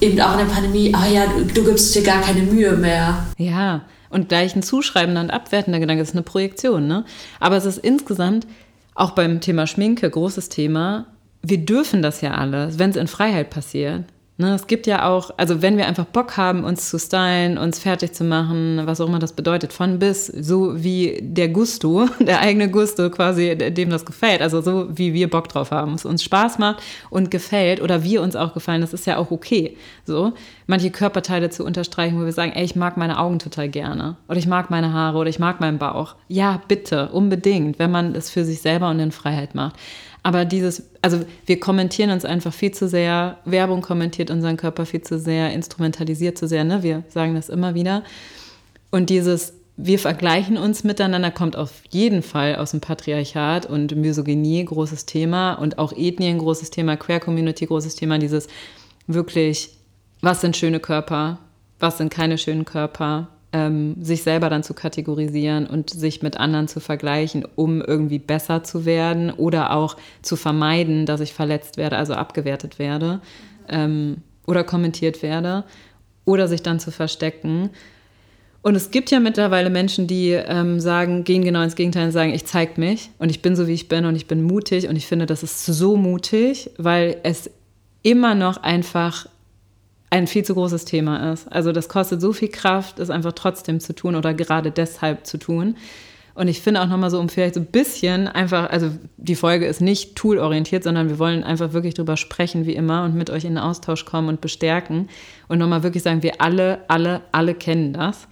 eben auch in der Pandemie, oh ja, du, du gibst dir gar keine Mühe mehr. Ja, und gleich ein zuschreibender und abwertender Gedanke ist eine Projektion. Ne? Aber es ist insgesamt auch beim Thema Schminke großes Thema wir dürfen das ja alles, wenn es in Freiheit passiert. Ne, es gibt ja auch, also wenn wir einfach Bock haben, uns zu stylen, uns fertig zu machen, was auch immer das bedeutet, von bis, so wie der Gusto, der eigene Gusto quasi, dem das gefällt, also so wie wir Bock drauf haben, es uns Spaß macht und gefällt oder wir uns auch gefallen, das ist ja auch okay. So, manche Körperteile zu unterstreichen, wo wir sagen, ey, ich mag meine Augen total gerne oder ich mag meine Haare oder ich mag meinen Bauch. Ja, bitte, unbedingt, wenn man es für sich selber und in Freiheit macht. Aber dieses, also wir kommentieren uns einfach viel zu sehr, Werbung kommentiert unseren Körper viel zu sehr, instrumentalisiert zu sehr, ne? Wir sagen das immer wieder. Und dieses, wir vergleichen uns miteinander, kommt auf jeden Fall aus dem Patriarchat und Misogynie, großes Thema und auch Ethnien, großes Thema, Queer Community, großes Thema, dieses wirklich, was sind schöne Körper, was sind keine schönen Körper, ähm, sich selber dann zu kategorisieren und sich mit anderen zu vergleichen, um irgendwie besser zu werden oder auch zu vermeiden, dass ich verletzt werde, also abgewertet werde ähm, oder kommentiert werde oder sich dann zu verstecken. Und es gibt ja mittlerweile Menschen, die ähm, sagen, gehen genau ins Gegenteil und sagen, ich zeige mich und ich bin so, wie ich bin und ich bin mutig und ich finde, das ist so mutig, weil es immer noch einfach ein viel zu großes Thema ist. Also das kostet so viel Kraft, es einfach trotzdem zu tun oder gerade deshalb zu tun. Und ich finde auch nochmal so, um vielleicht so ein bisschen einfach, also die Folge ist nicht toolorientiert, sondern wir wollen einfach wirklich drüber sprechen, wie immer, und mit euch in den Austausch kommen und bestärken. Und nochmal wirklich sagen, wir alle, alle, alle kennen das.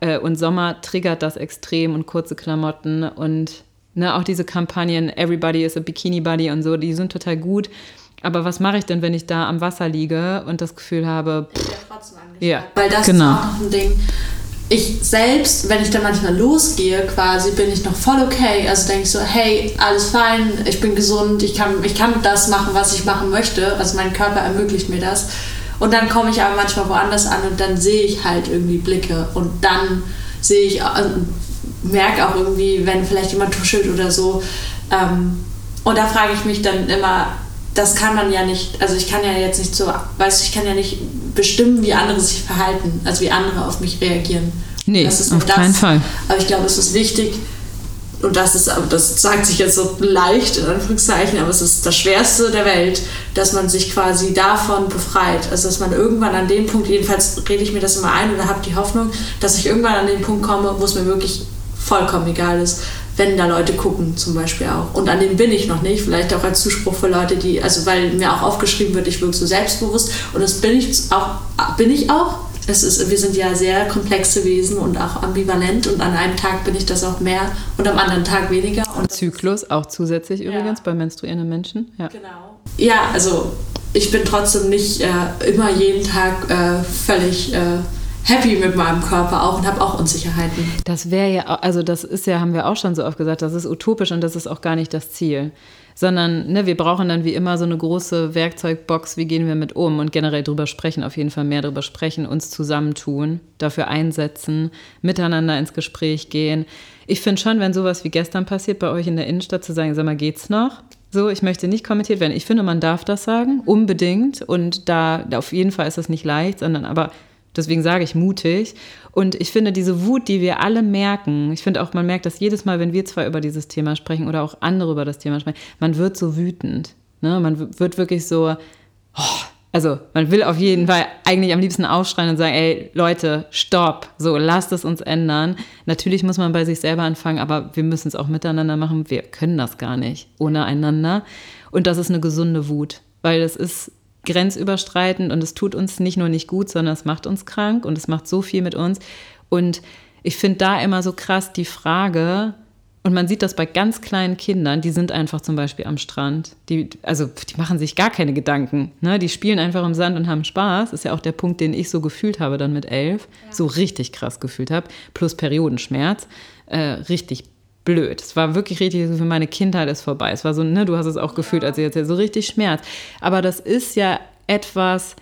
Ja. Äh, und Sommer triggert das extrem und kurze Klamotten und ne, auch diese Kampagnen, Everybody is a Bikini Buddy und so, die sind total gut. Aber was mache ich denn, wenn ich da am Wasser liege und das Gefühl habe, pff, ja, Weil das genau. ist auch noch ein Ding. Ich selbst, wenn ich dann manchmal losgehe, quasi, bin ich noch voll okay. Also denke ich so, hey, alles fein, ich bin gesund, ich kann, ich kann das machen, was ich machen möchte. Also mein Körper ermöglicht mir das. Und dann komme ich aber manchmal woanders an und dann sehe ich halt irgendwie Blicke. Und dann sehe ich, also merke auch irgendwie, wenn vielleicht jemand tuschelt oder so. Ähm, und da frage ich mich dann immer, das kann man ja nicht, also ich kann ja jetzt nicht so, weißt du, ich kann ja nicht bestimmen, wie andere sich verhalten, also wie andere auf mich reagieren. Nee, das ist auf das. keinen Fall. Aber ich glaube, es ist wichtig, und das ist, das sagt sich jetzt so leicht, in Anführungszeichen, aber es ist das Schwerste der Welt, dass man sich quasi davon befreit. Also, dass man irgendwann an den Punkt, jedenfalls rede ich mir das immer ein oder habe die Hoffnung, dass ich irgendwann an den Punkt komme, wo es mir wirklich vollkommen egal ist, wenn da Leute gucken, zum Beispiel auch. Und an dem bin ich noch nicht. Vielleicht auch als Zuspruch für Leute, die, also weil mir auch aufgeschrieben wird, ich wirke so selbstbewusst. Und das bin ich auch, bin ich auch. Es ist, wir sind ja sehr komplexe Wesen und auch ambivalent und an einem Tag bin ich das auch mehr und am anderen Tag weniger. Und Zyklus auch zusätzlich ja. übrigens bei menstruierenden Menschen. Ja. Genau. Ja, also ich bin trotzdem nicht äh, immer jeden Tag äh, völlig äh, happy mit meinem Körper auch und habe auch Unsicherheiten. Das wäre ja, also das ist ja, haben wir auch schon so oft gesagt, das ist utopisch und das ist auch gar nicht das Ziel. Sondern ne, wir brauchen dann wie immer so eine große Werkzeugbox, wie gehen wir mit um und generell drüber sprechen, auf jeden Fall mehr drüber sprechen, uns zusammentun, dafür einsetzen, miteinander ins Gespräch gehen. Ich finde schon, wenn sowas wie gestern passiert bei euch in der Innenstadt, zu sagen, sag mal, geht's noch? So, ich möchte nicht kommentiert werden. Ich finde, man darf das sagen, unbedingt. Und da auf jeden Fall ist das nicht leicht, sondern aber Deswegen sage ich mutig. Und ich finde diese Wut, die wir alle merken, ich finde auch, man merkt das jedes Mal, wenn wir zwei über dieses Thema sprechen oder auch andere über das Thema sprechen, man wird so wütend. Ne? Man wird wirklich so, oh, also man will auf jeden Fall eigentlich am liebsten aufschreien und sagen, ey Leute, stopp, so lasst es uns ändern. Natürlich muss man bei sich selber anfangen, aber wir müssen es auch miteinander machen. Wir können das gar nicht ohne einander. Und das ist eine gesunde Wut, weil es ist grenzüberstreitend und es tut uns nicht nur nicht gut, sondern es macht uns krank und es macht so viel mit uns. Und ich finde da immer so krass die Frage, und man sieht das bei ganz kleinen Kindern, die sind einfach zum Beispiel am Strand. Die, also die machen sich gar keine Gedanken. Ne? Die spielen einfach im Sand und haben Spaß. Ist ja auch der Punkt, den ich so gefühlt habe dann mit elf. Ja. So richtig krass gefühlt habe. Plus Periodenschmerz. Äh, richtig blöd. Es war wirklich richtig so, wie meine Kindheit ist vorbei. Es war so, ne, du hast es auch gefühlt, als ich jetzt so richtig Schmerz. Aber das ist ja etwas,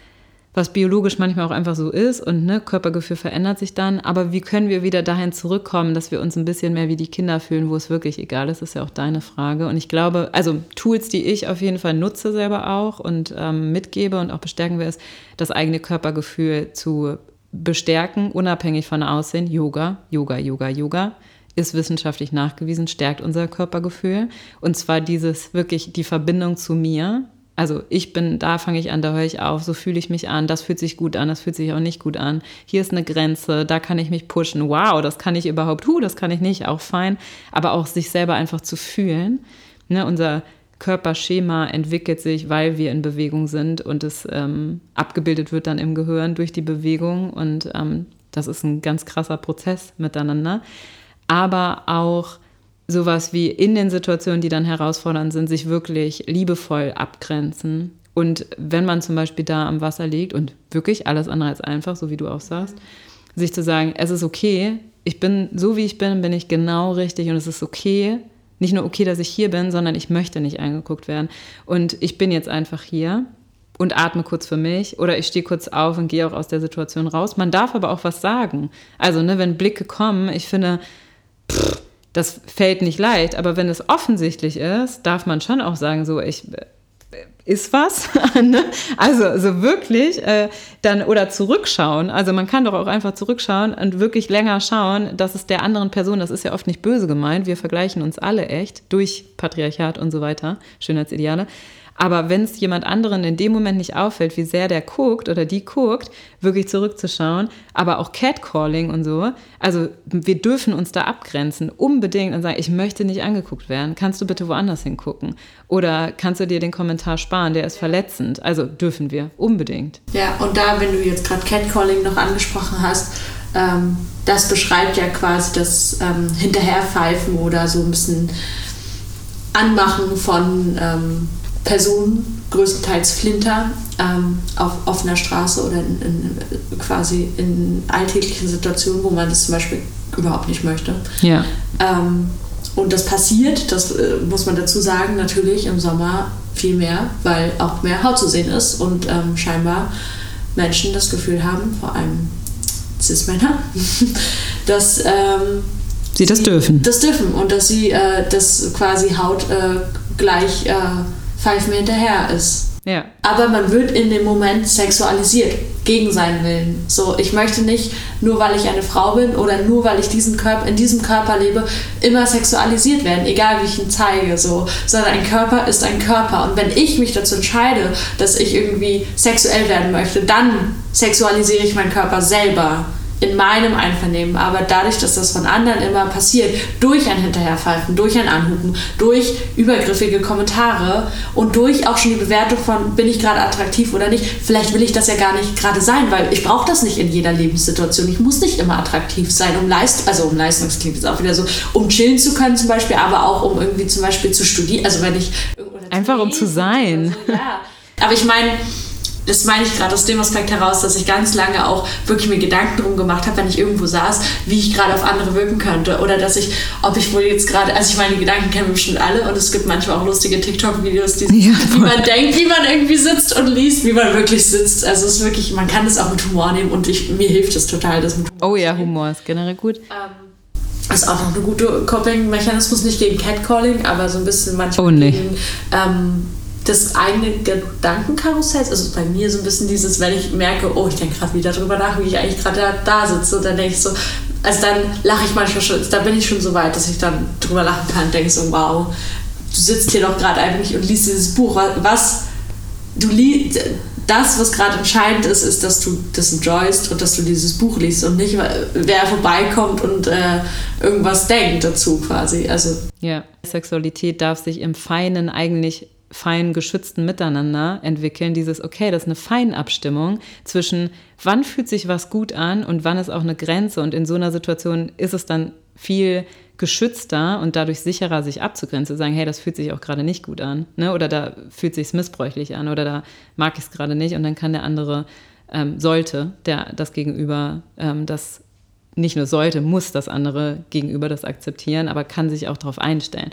was biologisch manchmal auch einfach so ist und ne, Körpergefühl verändert sich dann. Aber wie können wir wieder dahin zurückkommen, dass wir uns ein bisschen mehr wie die Kinder fühlen, wo es wirklich egal ist, ist ja auch deine Frage. Und ich glaube, also Tools, die ich auf jeden Fall nutze selber auch und ähm, mitgebe und auch bestärken will, ist, das eigene Körpergefühl zu bestärken, unabhängig von Aussehen. Yoga, Yoga, Yoga, Yoga ist wissenschaftlich nachgewiesen, stärkt unser Körpergefühl. Und zwar dieses wirklich die Verbindung zu mir, also ich bin, da fange ich an, da höre ich auf, so fühle ich mich an, das fühlt sich gut an, das fühlt sich auch nicht gut an. Hier ist eine Grenze, da kann ich mich pushen. Wow, das kann ich überhaupt, hu, das kann ich nicht, auch fein. Aber auch sich selber einfach zu fühlen. Ne, unser Körperschema entwickelt sich, weil wir in Bewegung sind und es ähm, abgebildet wird dann im Gehirn durch die Bewegung. Und ähm, das ist ein ganz krasser Prozess miteinander. Aber auch sowas wie in den Situationen, die dann herausfordernd sind, sich wirklich liebevoll abgrenzen. Und wenn man zum Beispiel da am Wasser liegt und wirklich alles andere als einfach, so wie du auch sagst, sich zu sagen, es ist okay, ich bin so wie ich bin, bin ich genau richtig und es ist okay, nicht nur okay, dass ich hier bin, sondern ich möchte nicht angeguckt werden. Und ich bin jetzt einfach hier und atme kurz für mich oder ich stehe kurz auf und gehe auch aus der Situation raus. Man darf aber auch was sagen. Also, ne, wenn Blicke kommen, ich finde, das fällt nicht leicht, aber wenn es offensichtlich ist, darf man schon auch sagen, so, ich äh, ist was, ne? also so wirklich äh, dann oder zurückschauen. Also man kann doch auch einfach zurückschauen und wirklich länger schauen, dass es der anderen Person, das ist ja oft nicht böse gemeint, wir vergleichen uns alle echt durch Patriarchat und so weiter, Schönheitsideale. Aber wenn es jemand anderen in dem Moment nicht auffällt, wie sehr der guckt oder die guckt, wirklich zurückzuschauen, aber auch Catcalling und so. Also wir dürfen uns da abgrenzen, unbedingt und sagen, ich möchte nicht angeguckt werden. Kannst du bitte woanders hingucken? Oder kannst du dir den Kommentar sparen, der ist verletzend? Also dürfen wir, unbedingt. Ja, und da, wenn du jetzt gerade Catcalling noch angesprochen hast, ähm, das beschreibt ja quasi das ähm, Hinterherpfeifen oder so ein bisschen Anmachen von ähm, Personen, größtenteils Flinter, ähm, auf offener Straße oder in, in, quasi in alltäglichen Situationen, wo man das zum Beispiel überhaupt nicht möchte. Ja. Ähm, und das passiert, das äh, muss man dazu sagen, natürlich im Sommer viel mehr, weil auch mehr Haut zu sehen ist und ähm, scheinbar Menschen das Gefühl haben, vor allem Cis-Männer, dass ähm, sie das dürfen. Das dürfen und dass sie äh, das quasi Haut äh, gleich äh, Five mir hinterher ist. Ja. Aber man wird in dem Moment sexualisiert, gegen seinen Willen. So, ich möchte nicht, nur weil ich eine Frau bin oder nur weil ich diesen Körper, in diesem Körper lebe, immer sexualisiert werden, egal wie ich ihn zeige. So. Sondern ein Körper ist ein Körper. Und wenn ich mich dazu entscheide, dass ich irgendwie sexuell werden möchte, dann sexualisiere ich meinen Körper selber in meinem Einvernehmen, aber dadurch, dass das von anderen immer passiert, durch ein Hinterherpfeifen, durch ein Anhupen, durch übergriffige Kommentare und durch auch schon die Bewertung von, bin ich gerade attraktiv oder nicht, vielleicht will ich das ja gar nicht gerade sein, weil ich brauche das nicht in jeder Lebenssituation. Ich muss nicht immer attraktiv sein, um Leist also um Leistungsklingt ist auch wieder so, um chillen zu können zum Beispiel, aber auch um irgendwie zum Beispiel zu studieren, also wenn ich... Einfach um zu sein. So, ja. Aber ich meine, das meine ich gerade aus dem Aspekt heraus, dass ich ganz lange auch wirklich mir Gedanken drum gemacht habe, wenn ich irgendwo saß, wie ich gerade auf andere wirken könnte. Oder dass ich, ob ich wohl jetzt gerade, also ich meine, die Gedanken kennen wir bestimmt alle und es gibt manchmal auch lustige TikTok-Videos, ja, wie man denkt, wie man irgendwie sitzt und liest, wie man wirklich sitzt. Also es ist wirklich, man kann das auch mit Humor nehmen und ich, mir hilft es total, das mit Humor Oh ja, Humor ist generell gut. Ähm, ist auch noch eine gute Coping-Mechanismus, nicht gegen Catcalling, aber so ein bisschen manchmal oh, nee. gegen ähm, das eigene Gedankenkarussell, also bei mir so ein bisschen dieses, wenn ich merke, oh, ich denke gerade wieder drüber nach, wie ich eigentlich gerade da, da sitze, dann denke ich so, also dann lache ich manchmal schon, da bin ich schon so weit, dass ich dann drüber lachen kann, denke so, wow, du sitzt hier doch gerade eigentlich und liest dieses Buch, was du liest, das, was gerade entscheidend ist, ist, dass du das enjoyst und dass du dieses Buch liest und nicht, wer vorbeikommt und äh, irgendwas denkt dazu quasi. Also ja, Sexualität darf sich im Feinen eigentlich fein geschützten Miteinander entwickeln, dieses, okay, das ist eine Feinabstimmung zwischen, wann fühlt sich was gut an und wann ist auch eine Grenze. Und in so einer Situation ist es dann viel geschützter und dadurch sicherer, sich abzugrenzen, zu sagen, hey, das fühlt sich auch gerade nicht gut an. Ne? Oder da fühlt sich missbräuchlich an oder da mag ich es gerade nicht. Und dann kann der andere, ähm, sollte der das Gegenüber ähm, das nicht nur sollte, muss das andere gegenüber das akzeptieren, aber kann sich auch darauf einstellen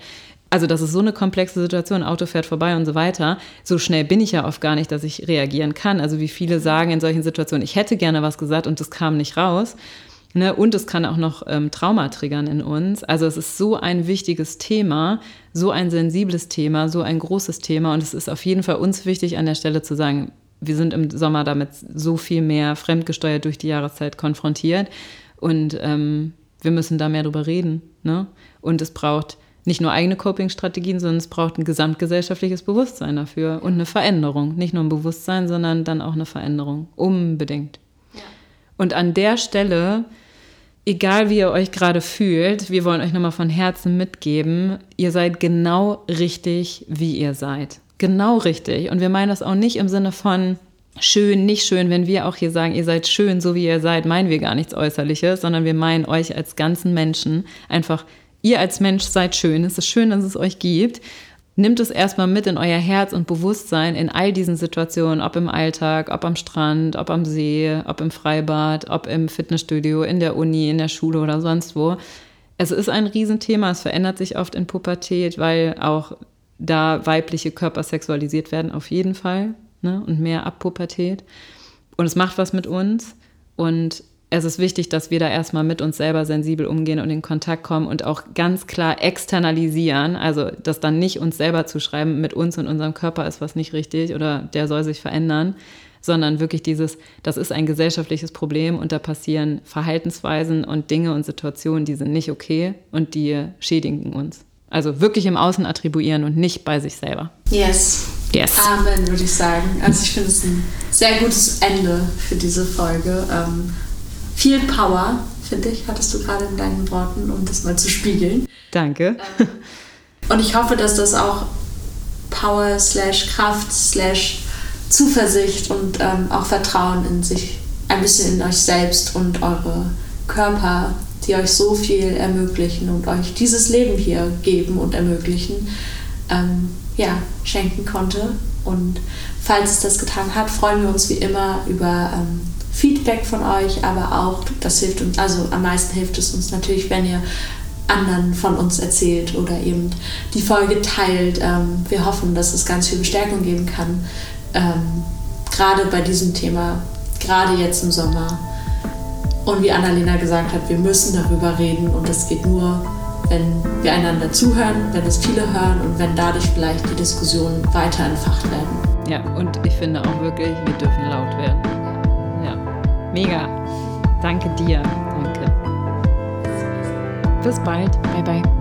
also das ist so eine komplexe Situation, Auto fährt vorbei und so weiter. So schnell bin ich ja oft gar nicht, dass ich reagieren kann. Also wie viele sagen in solchen Situationen, ich hätte gerne was gesagt und das kam nicht raus. Ne? Und es kann auch noch ähm, Trauma triggern in uns. Also es ist so ein wichtiges Thema, so ein sensibles Thema, so ein großes Thema. Und es ist auf jeden Fall uns wichtig, an der Stelle zu sagen, wir sind im Sommer damit so viel mehr fremdgesteuert durch die Jahreszeit konfrontiert. Und ähm, wir müssen da mehr drüber reden. Ne? Und es braucht nicht nur eigene Coping-Strategien, sondern es braucht ein gesamtgesellschaftliches Bewusstsein dafür und eine Veränderung. Nicht nur ein Bewusstsein, sondern dann auch eine Veränderung. Unbedingt. Ja. Und an der Stelle, egal wie ihr euch gerade fühlt, wir wollen euch nochmal von Herzen mitgeben, ihr seid genau richtig, wie ihr seid. Genau richtig. Und wir meinen das auch nicht im Sinne von, schön, nicht schön, wenn wir auch hier sagen, ihr seid schön, so wie ihr seid, meinen wir gar nichts Äußerliches, sondern wir meinen euch als ganzen Menschen einfach Ihr als Mensch seid schön. Es ist schön, dass es euch gibt. Nimmt es erstmal mit in euer Herz und Bewusstsein in all diesen Situationen, ob im Alltag, ob am Strand, ob am See, ob im Freibad, ob im Fitnessstudio, in der Uni, in der Schule oder sonst wo. Es ist ein Riesenthema, es verändert sich oft in Pubertät, weil auch da weibliche Körper sexualisiert werden, auf jeden Fall, ne? und mehr ab Pubertät. Und es macht was mit uns. Und es ist wichtig, dass wir da erstmal mit uns selber sensibel umgehen und in Kontakt kommen und auch ganz klar externalisieren, also das dann nicht uns selber zu schreiben, mit uns und unserem Körper ist was nicht richtig oder der soll sich verändern, sondern wirklich dieses, das ist ein gesellschaftliches Problem und da passieren Verhaltensweisen und Dinge und Situationen, die sind nicht okay und die schädigen uns. Also wirklich im Außen attribuieren und nicht bei sich selber. Yes. Yes. Amen, würde ich sagen. Also ich finde es ein sehr gutes Ende für diese Folge. Ähm, viel Power, finde ich, hattest du gerade in deinen Worten, um das mal zu spiegeln. Danke. Ähm, und ich hoffe, dass das auch Power slash Kraft slash Zuversicht und ähm, auch Vertrauen in sich, ein bisschen in euch selbst und eure Körper, die euch so viel ermöglichen und euch dieses Leben hier geben und ermöglichen, ähm, ja, schenken konnte. Und falls es das getan hat, freuen wir uns wie immer über ähm, Feedback von euch, aber auch, das hilft uns, also am meisten hilft es uns natürlich, wenn ihr anderen von uns erzählt oder eben die Folge teilt. Ähm, wir hoffen, dass es ganz viel Bestärkung geben kann, ähm, gerade bei diesem Thema, gerade jetzt im Sommer. Und wie Annalena gesagt hat, wir müssen darüber reden und das geht nur, wenn wir einander zuhören, wenn es viele hören und wenn dadurch vielleicht die Diskussionen weiter entfacht werden. Ja, und ich finde auch wirklich, wir dürfen laut werden. Mega. Danke dir. Danke. Bis bald. Bye, bye.